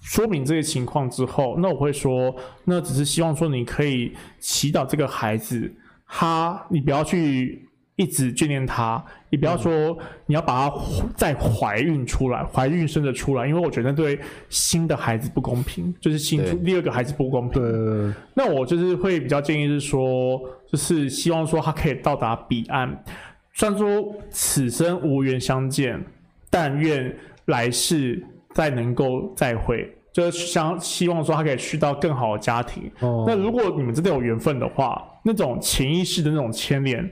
说明这些情况之后，那我会说，那只是希望说你可以祈祷这个孩子，他你不要去一直眷恋他，你不要说你要把他再怀孕出来，怀孕生的出来，因为我觉得对新的孩子不公平，就是新出第二个孩子不公平。对，那我就是会比较建议是说，就是希望说他可以到达彼岸，虽然说此生无缘相见，但愿来世。再能够再会，就是想希望说他可以去到更好的家庭。哦。那如果你们真的有缘分的话，那种潜意识的那种牵连，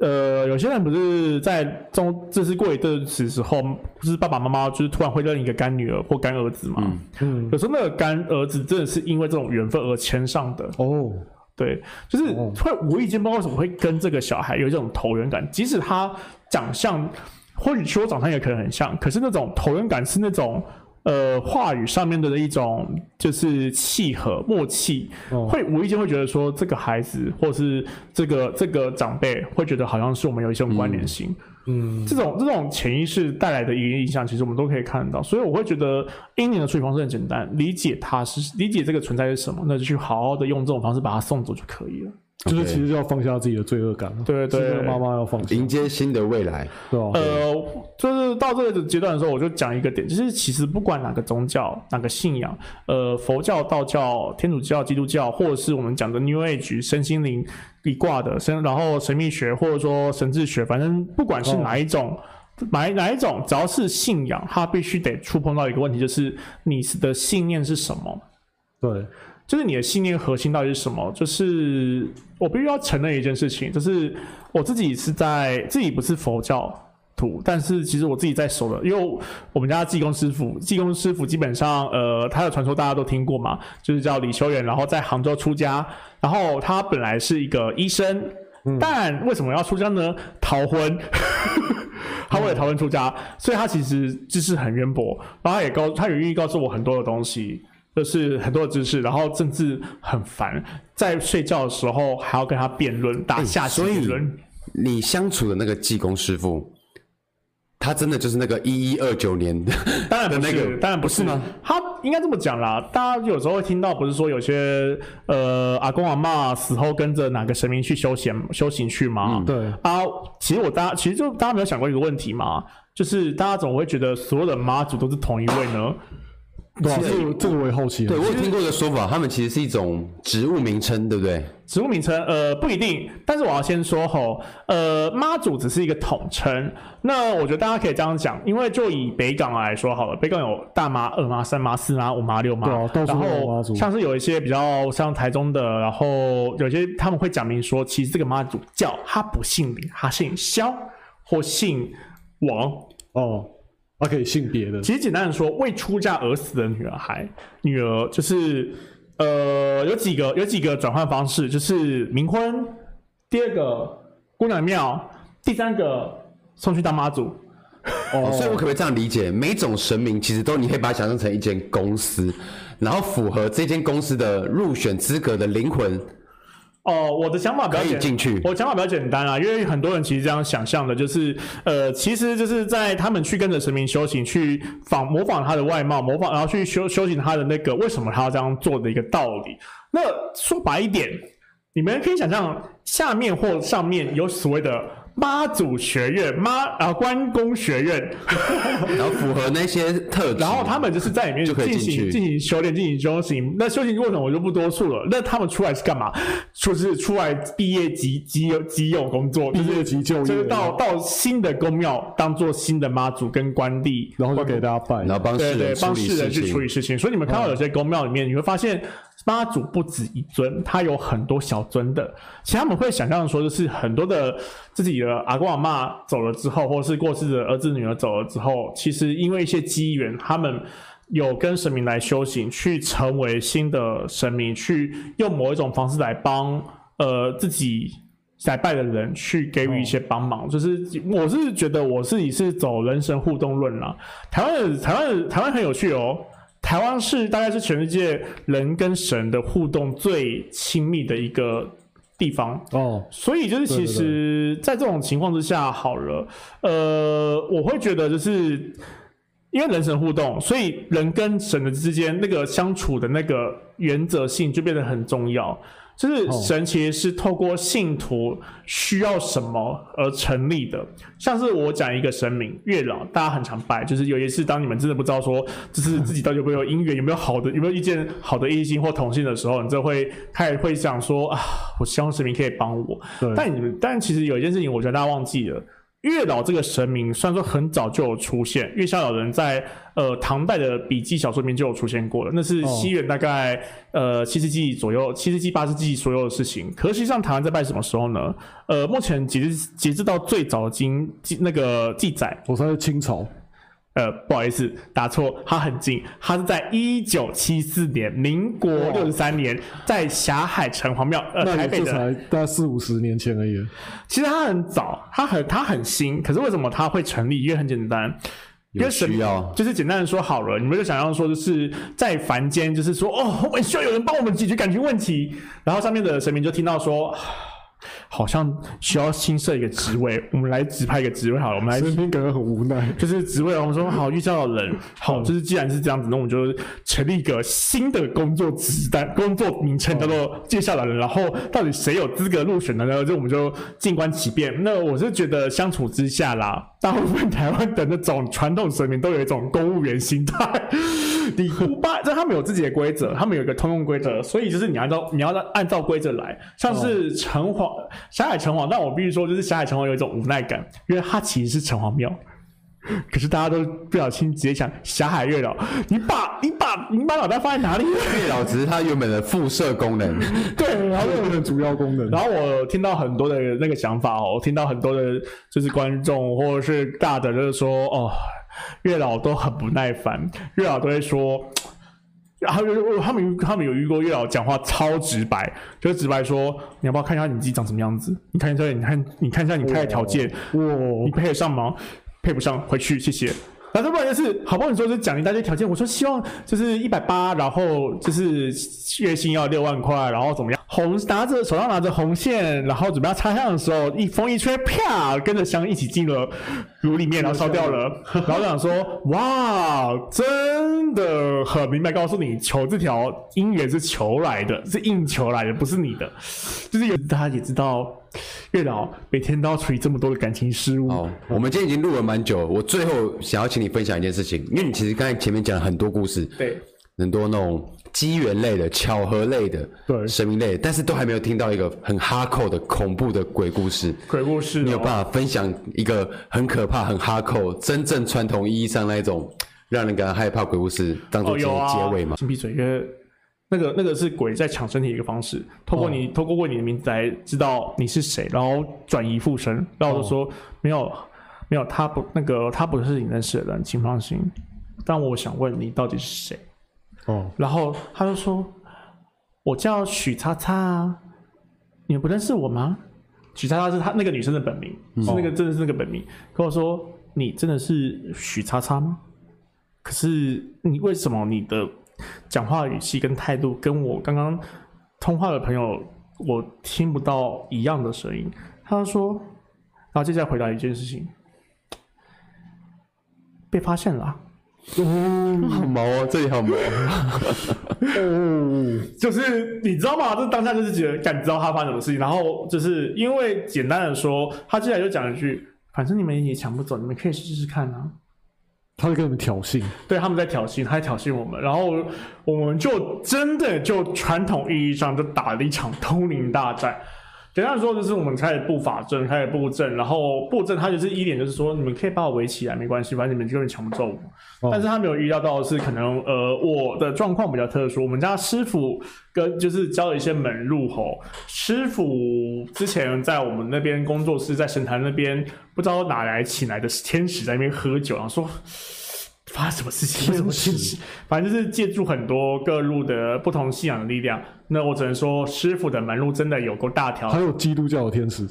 呃，有些人不是在中，这是过一阵子之后，不是爸爸妈妈就是突然会认一个干女儿或干儿子嘛？嗯。嗯，有时候那个干儿子真的是因为这种缘分而牵上的。哦。对，就是会无意间不知道为什么会跟这个小孩有这种投缘感，即使他长相。或许说长相也可能很像，可是那种投缘感是那种呃话语上面的一种就是契合默契，哦、会无意间会觉得说这个孩子或是这个这个长辈会觉得好像是我们有一些关联性，嗯，嗯。这种这种潜意识带来的一个印象，其实我们都可以看到，所以我会觉得婴灵的处理方式很简单，理解它是理解这个存在是什么，那就去好好的用这种方式把它送走就可以了。就是其实就要放下自己的罪恶感，对对对，妈妈要放下，迎接新的未来，对吧？呃，就是到这个阶段的时候，我就讲一个点，就是其实不管哪个宗教、哪个信仰，呃，佛教、道教、天主教、基督教，或者是我们讲的 New Age 身心灵一挂的神，然后神秘学或者说神智学，反正不管是哪一种，哪、哦、哪一种，只要是信仰，它必须得触碰到一个问题，就是你的信念是什么？对。就是你的信念核心到底是什么？就是我必须要承认一件事情，就是我自己是在自己不是佛教徒，但是其实我自己在守的，因为我们家济公师傅，济公师傅基本上呃他的传说大家都听过嘛，就是叫李修远，然后在杭州出家，然后他本来是一个医生，嗯、但为什么要出家呢？逃婚，<laughs> 他为了逃婚出家，所以他其实知识很渊博，然后他也告他也愿意告诉我很多的东西。就是很多的知识，然后甚至很烦，在睡觉的时候还要跟他辩论，打下棋论。所以你相处的那个技工师傅，他真的就是那个一一二九年的，当然不是，那个当然不是吗？他应该这么讲啦，大家有时候会听到，不是说有些呃阿公阿妈死后跟着哪个神明去修行修行去吗？嗯、对啊，其实我大家其实就大家没有想过一个问题嘛？就是大家总会觉得所有的妈祖都是同一位呢？对啊，这个这个我也好奇。对，我有听过一个说法，他们其实是一种植物名称，对不对？植物名称，呃，不一定。但是我要先说吼，呃，妈祖只是一个统称。那我觉得大家可以这样讲，因为就以北港来说好了，北港有大妈、二妈、三妈、四妈、五妈、六妈。然后像是有一些比较像台中的，然后有些他们会讲明说，其实这个妈祖叫他不姓林，他姓萧或姓王哦。他可以性别的，其实简单的说，未出嫁而死的女儿孩，女儿就是呃有几个有几个转换方式，就是冥婚，第二个姑娘庙，第三个送去当妈祖。哦，所以我可不可以这样理解？每种神明其实都你可以把它想象成一间公司，然后符合这间公司的入选资格的灵魂。哦，我的想法比较简单，我想法比较简单啊，因为很多人其实这样想象的，就是呃，其实就是在他们去跟着神明修行，去仿模仿他的外貌，模仿然后去修修行他的那个为什么他要这样做的一个道理。那说白一点，你们可以想象下面或上面有所谓的。妈祖学院，妈啊，关公学院，<laughs> 然后符合那些特质，然后他们就是在里面进行进行修炼，进行修行。那修行过程我就不多述了。那他们出来是干嘛？就是出来毕业即即有即有工作，毕业即就业，就是到到新的宫庙当做新的妈祖跟官吏，然后就给大家拜，然后帮对对帮世人去处理事情。所以你们看到有些宫庙里面，你会发现。妈祖不止一尊，他有很多小尊的。其实他们会想象说，就是很多的自己的阿公阿嬷走了之后，或是过世的儿子女儿走了之后，其实因为一些机缘，他们有跟神明来修行，去成为新的神明，去用某一种方式来帮呃自己在拜的人去给予一些帮忙。就是我是觉得我自己是走人神互动论啦。台湾台湾台湾很有趣哦。台湾是大概是全世界人跟神的互动最亲密的一个地方。哦，所以就是其实，在这种情况之下，好了，呃，我会觉得就是因为人神互动，所以人跟神的之间那个相处的那个原则性就变得很重要。就是神其实是透过信徒需要什么而成立的，像是我讲一个神明月老，大家很常拜，就是有一次当你们真的不知道说，就是 <laughs> 自己到底有没有姻缘，有没有好的，有没有遇见好的异性或同性的时候，你就会开始会想说啊，我希望神明可以帮我。但你们，但其实有一件事情，我觉得大家忘记了。月老这个神明虽然说很早就有出现，月下老人在呃唐代的笔记小说里面就有出现过了，那是西元大概、哦、呃七世纪左右，七世纪八世纪左右的事情。可是实际上台湾在拜什么时候呢？呃，目前截至截至到最早的经记那个记载，我说是清朝。呃，不好意思，打错，他很近，他是在一九七四年，民国六十三年，在霞海城隍庙，呃，台北的，才大概四五十年前而已。其实他很早，他很他很新，可是为什么他会成立？因为很简单，因为需要，就是简单的说好了，你们就想要说，就是在凡间，就是说，哦，我们需要有人帮我们解决感情问题，然后上面的神明就听到说。好像需要新设一个职位，<laughs> 我们来指派一个职位好了。我们来，身边感觉很无奈，就是职位。我们说好，遇到的人好，就是既然是这样子，那我们就成立一个新的工作职单、工作名称，叫做接下来的人。然后到底谁有资格入选的呢？就我们就静观其变。那我是觉得相处之下啦，大部分台湾的那种传统神明都有一种公务员心态。你不拜，就他们有自己的规则，他们有一个通用规则，所以就是你按照你要按照规则来，像是城隍、霞海城隍，但我必须说，就是霞海城隍有一种无奈感，因为它其实是城隍庙，<laughs> 可是大家都不小心直接想霞海月老，你把你把你把脑袋放在哪里？<laughs> 月老只是他原本的附设功能，对，然后原本的主要功能。然后我听到很多的那个想法哦，我听到很多的就是观众或者是大的就是说哦。月老都很不耐烦，月老都会说，然后他们他们有遇过月老讲话超直白，就是直白说，你要不要看一下你自己长什么样子？你看一下，你看你看一下你开的条件，哇，你配得上吗？配不上，回去谢谢。然后不然就是好不容易说就讲一大堆条件，我说希望就是一百八，然后就是月薪要六万块，然后怎么样？红拿着手上拿着红线，然后准备要插香的时候，一风一吹，啪，跟着香一起进了炉里面，<laughs> 然后烧掉了。然后就想说，哇，真的很明白告诉你，求这条姻缘是求来的，是硬求来的，不是你的。就是有大家也知道，月老每天都要处理这么多的感情事务。哦，我们今天已经录了蛮久了，我最后想要请你分享一件事情，因为你其实刚才前面讲了很多故事，对，很多那种。机缘类的、巧合类的、对神明类的，但是都还没有听到一个很哈扣的恐怖的鬼故事。鬼故事，你有办法分享一个很可怕、很哈扣、真正传统意义上那一种让人感到害怕鬼故事当做结尾吗？请闭、哦啊、嘴，因为那个那个是鬼在抢身体的一个方式，透过你，透过问你的名字来知道你是谁，然后转移附身。然后我就说、哦、没有，没有，他不那个他不是你认识的人，请放心。但我想问你到底是谁？哦，然后他就说：“我叫许叉叉啊，你们不认识我吗？”许叉叉是他那个女生的本名，嗯、是那个真的是那个本名。跟我说：“你真的是许叉叉吗？”可是你为什么你的讲话语气跟态度跟我刚刚通话的朋友我听不到一样的声音？他说，然后接下来回答一件事情，被发现了。哦，好毛啊！这里好毛。哦，就是你知道吗？这当下就是觉得感知到他发生什么事情，然后就是因为简单的说，他接下来就讲一句：“反正你们也抢不走，你们可以试试看啊。”他在跟我们挑衅，对，他们在挑衅，他在挑衅我们，然后我们就真的就传统意义上就打了一场通灵大战。简单说，就是我们开始布法阵，开始布阵，然后布阵，他就是一点就是说，你们可以把我围起来，没关系，反正你们就是抢不走我。哦、但是他没有预料到的是，可能呃，我的状况比较特殊，我们家师傅跟就是教了一些门路吼，师傅之前在我们那边工作室，在神坛那边，不知道哪来请来的天使在那边喝酒，然后说。发生什么事情？<laughs> 什么事情？反正就是借助很多各路的不同信仰的力量。那我只能说，师傅的门路真的有够大条。还有基督教的天使，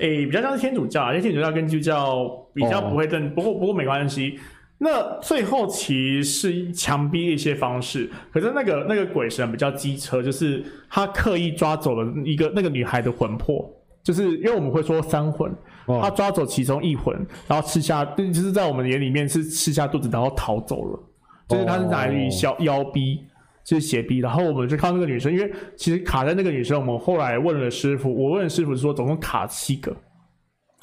诶、欸，比较像是天主教，因为天主教跟基督教比较不会正，哦、不过不过没关系。那最后其实是强逼一些方式，可是那个那个鬼神比较机车，就是他刻意抓走了一个那个女孩的魂魄，就是因为我们会说三魂。他抓走其中一魂，然后吃下，就是在我们眼里面是吃下肚子，然后逃走了。就是他是拿来消妖逼，就是邪逼。然后我们就靠那个女生，因为其实卡在那个女生，我们后来问了师傅，我问师傅说，总共卡七个，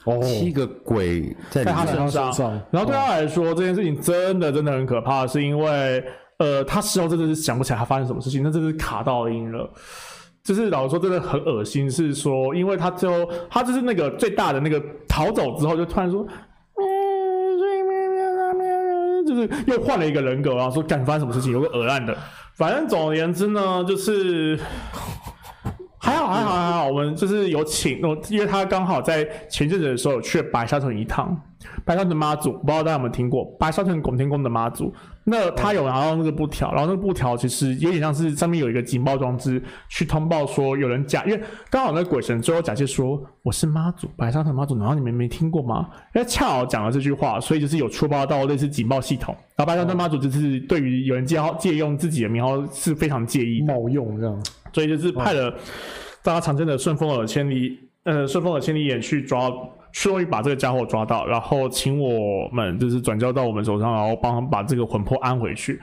哦，七个鬼在他身上。然后对他来说，这件事情真的真的很可怕，是因为呃，他事后真的是想不起来他发生什么事情，那真的是卡到音了。就是老实说，真的很恶心。是说，因为他最后，他就是那个最大的那个逃走之后，就突然说，就是又换了一个人格，然后说干发生什么事情，有个恶烂的。反正总而言之呢，就是还好还好还好，我们就是有请，因为他刚好在前阵子的时候去了白沙屯一趟。白沙屯妈祖，不知道大家有没有听过白沙屯拱天宫的妈祖？那他有拿到那个布条，然后那个布条其实有点像是上面有一个警报装置，去通报说有人假，因为刚好那鬼神最后假借说我是妈祖，白沙屯妈祖，然后你们没听过吗？因为恰好讲了这句话，所以就是有触发到类似警报系统。然后白沙屯妈祖就是对于有人借号借用自己的名号是非常介意冒用这样，所以就是派了大家常见的顺风耳千里，呃，顺风耳千里眼去抓。终于把这个家伙抓到，然后请我们就是转交到我们手上，然后帮他们把这个魂魄安回去。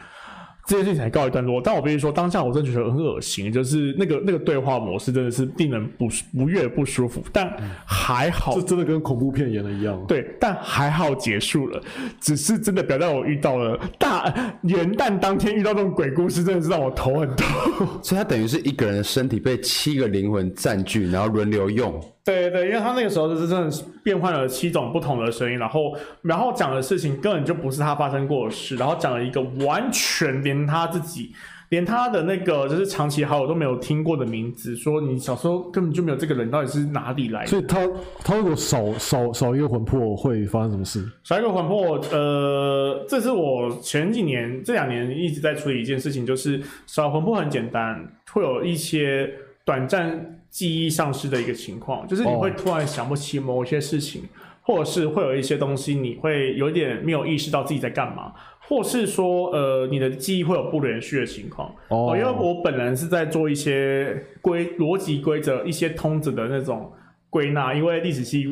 这件事情才告一段落。但我必须说，当下我真的觉得很恶心，就是那个那个对话模式真的是令人不不悦不舒服。但还好，这真的跟恐怖片演的一样。对，但还好结束了。只是真的表达我遇到了大元旦当天遇到这种鬼故事，真的是让我头很痛。所以他等于是一个人的身体被七个灵魂占据，然后轮流用。对对，因为他那个时候就是真的变换了七种不同的声音，然后然后讲的事情根本就不是他发生过的事，然后讲了一个完全连他自己，连他的那个就是长期好友都没有听过的名字，说你小时候根本就没有这个人，到底是哪里来的？所以他他如果少少少一个魂魄会发生什么事？少一个魂魄，呃，这是我前几年这两年一直在处理一件事情，就是少魂魄很简单，会有一些短暂。记忆丧失的一个情况，就是你会突然想不起某些事情，或者是会有一些东西你会有一点没有意识到自己在干嘛，或是说呃你的记忆会有不连续的情况。哦，因为我本人是在做一些规逻辑规则、一些通则的那种归纳，因为历史系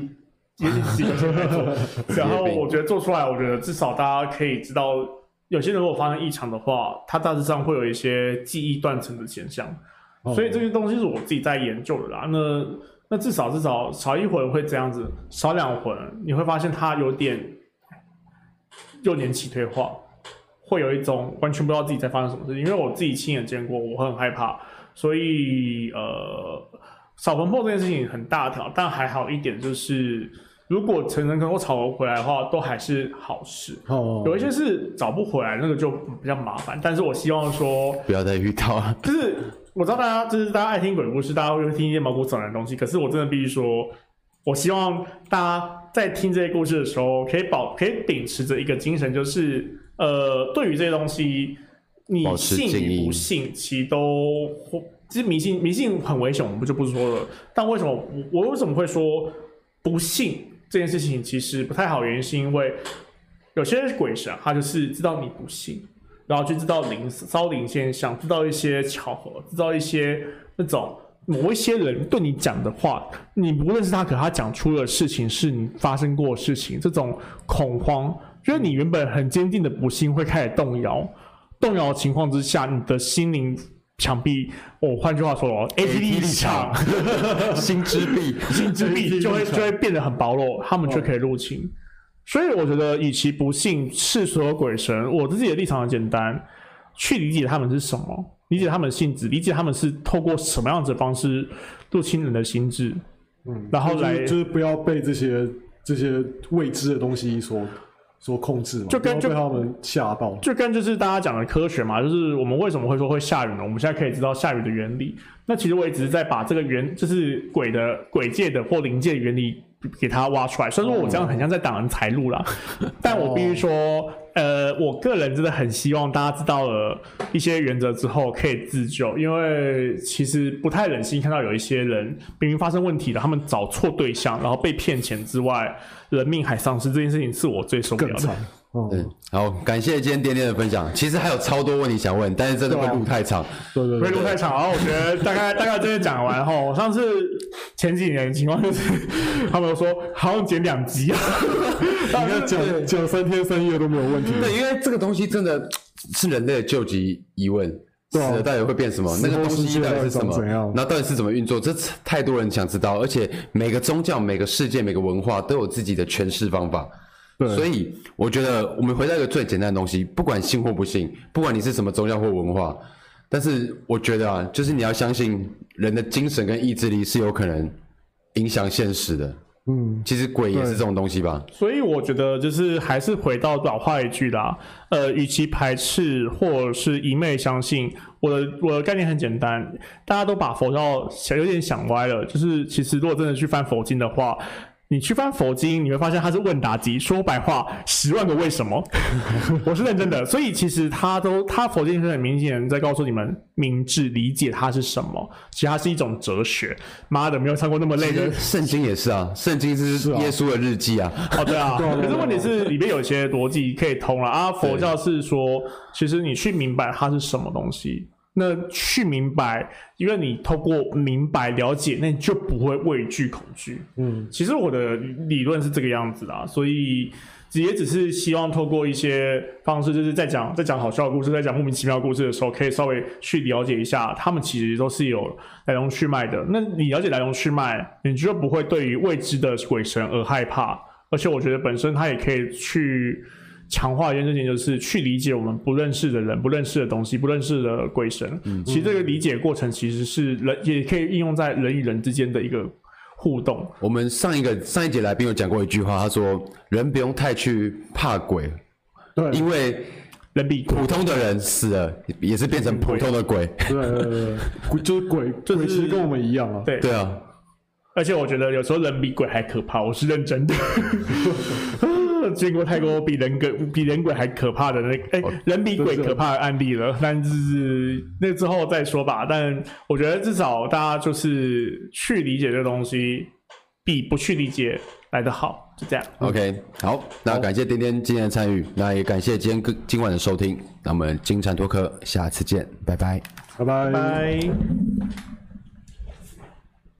也是系在做，<laughs> 然后我觉得做出来，我觉得至少大家可以知道，有些人如果发生异常的话，它大致上会有一些记忆断层的现象，所以这些东西是我自己在研究的啦。那那至少至少少一魂会这样子，少两魂你会发现它有点幼年期退化，会有一种完全不知道自己在发生什么事情。因为我自己亲眼见过，我会很害怕，所以呃，少魂魄这件事情很大条，但还好一点就是，如果成人能够找回来的话，都还是好事。哦，有一些是找不回来，那个就比较麻烦。但是我希望说不要再遇到，就是。我知道大家就是大家爱听鬼故事，大家会听一些毛骨悚然的东西。可是我真的必须说，我希望大家在听这些故事的时候，可以保可以秉持着一个精神，就是呃，对于这些东西，你信与不信，其实都其实迷信迷信很危险，我们就不说了。但为什么我我为什么会说不信这件事情其实不太好？原因是因为有些鬼神他就是知道你不信。然后去知道灵骚灵现象，制造一些巧合，制造一些那种某一些人对你讲的话，你不认识他，可他讲出的事情是你发生过的事情，这种恐慌，就是你原本很坚定的不信会开始动摇，动摇的情况之下，你的心灵墙壁，我、哦、换句话说哦，APT 立场，<laughs> 心之壁，心之壁。<laughs> 就会就会变得很薄弱，他们就可以入侵。哦所以我觉得，与其不信是所有鬼神，我自己的立场很简单，去理解他们是什么，理解他们的性质，理解他们是透过什么样子的方式入侵人的心智，嗯，然后来、就是、就是不要被这些这些未知的东西所所控制嘛，就跟就被他们吓到，就跟就是大家讲的科学嘛，就是我们为什么会说会下雨呢？我们现在可以知道下雨的原理，那其实我也只是在把这个原就是鬼的鬼界的或灵界的原理。给他挖出来，虽然说我这样很像在挡人财路啦，<laughs> 但我必须说，呃，我个人真的很希望大家知道了一些原则之后可以自救，因为其实不太忍心看到有一些人明明发生问题了，他们找错对象，然后被骗钱之外，人命还丧失，这件事情是我最受不了的。嗯，嗯，好，感谢今天点点的分享。其实还有超多问题想问，但是真的会录太长，对对，会录太长。然后我觉得大概 <laughs> 大概这些讲完后，我上次前几年的情况就是，他们说好像剪两集啊，应该讲讲三天三夜都没有问题。对，因为这个东西真的是人类的救急疑问，死了到底会变什么？那个东西到底是什么？然后到底是怎么运作？这太多人想知道，而且每个宗教、每个世界、每个文化都有自己的诠释方法。所以我觉得我们回到一个最简单的东西，不管信或不信，不管你是什么宗教或文化，但是我觉得啊，就是你要相信人的精神跟意志力是有可能影响现实的。嗯，其实鬼也是这种东西吧。所以我觉得就是还是回到老话一句啦，呃，与其排斥或是一昧相信，我的我的概念很简单，大家都把佛教想有点想歪了。就是其实如果真的去翻佛经的话。你去翻佛经，你会发现它是问答集，说白话十万个为什么，<laughs> 我是认真的。所以其实他都，他佛经是很明显在告诉你们，明智理解它是什么。其实它是一种哲学。妈的，没有唱过那么累的。圣经也是啊，圣经是耶稣的日记啊。啊 <laughs> 哦，对啊。可是问题是里面有些逻辑可以通了啊。佛教是说，其实你去明白它是什么东西。那去明白，因为你透过明白了解，那你就不会畏惧恐惧。嗯，其实我的理论是这个样子啊，所以也只是希望透过一些方式，就是在讲在讲好笑的故事，在讲莫名其妙的故事的时候，可以稍微去了解一下，他们其实都是有来龙去脉的。那你了解来龙去脉，你就不会对于未知的鬼神而害怕，而且我觉得本身它也可以去。强化一件事情，就是去理解我们不认识的人、不认识的东西、不认识的鬼神。嗯，其实这个理解过程其实是人也可以应用在人与人之间的一个互动。我们上一个上一节来宾有讲过一句话，他说：“人不用太去怕鬼，对，因为人比普通的人死了也是变成普通的鬼。”对对对，鬼 <laughs> 就是鬼，就是其实跟我们一样啊。对对啊，而且我觉得有时候人比鬼还可怕，我是认真的。<laughs> 见过太多比人鬼比人鬼还可怕的那哎、欸、人比鬼可怕的案例了，但是那之后再说吧。但我觉得至少大家就是去理解这东西，比不去理解来得好，就这样。OK，好，那感谢天天今天的参与，那也感谢今天今晚的收听，那我们金蝉脱壳，下次见，拜拜，拜拜。拜拜。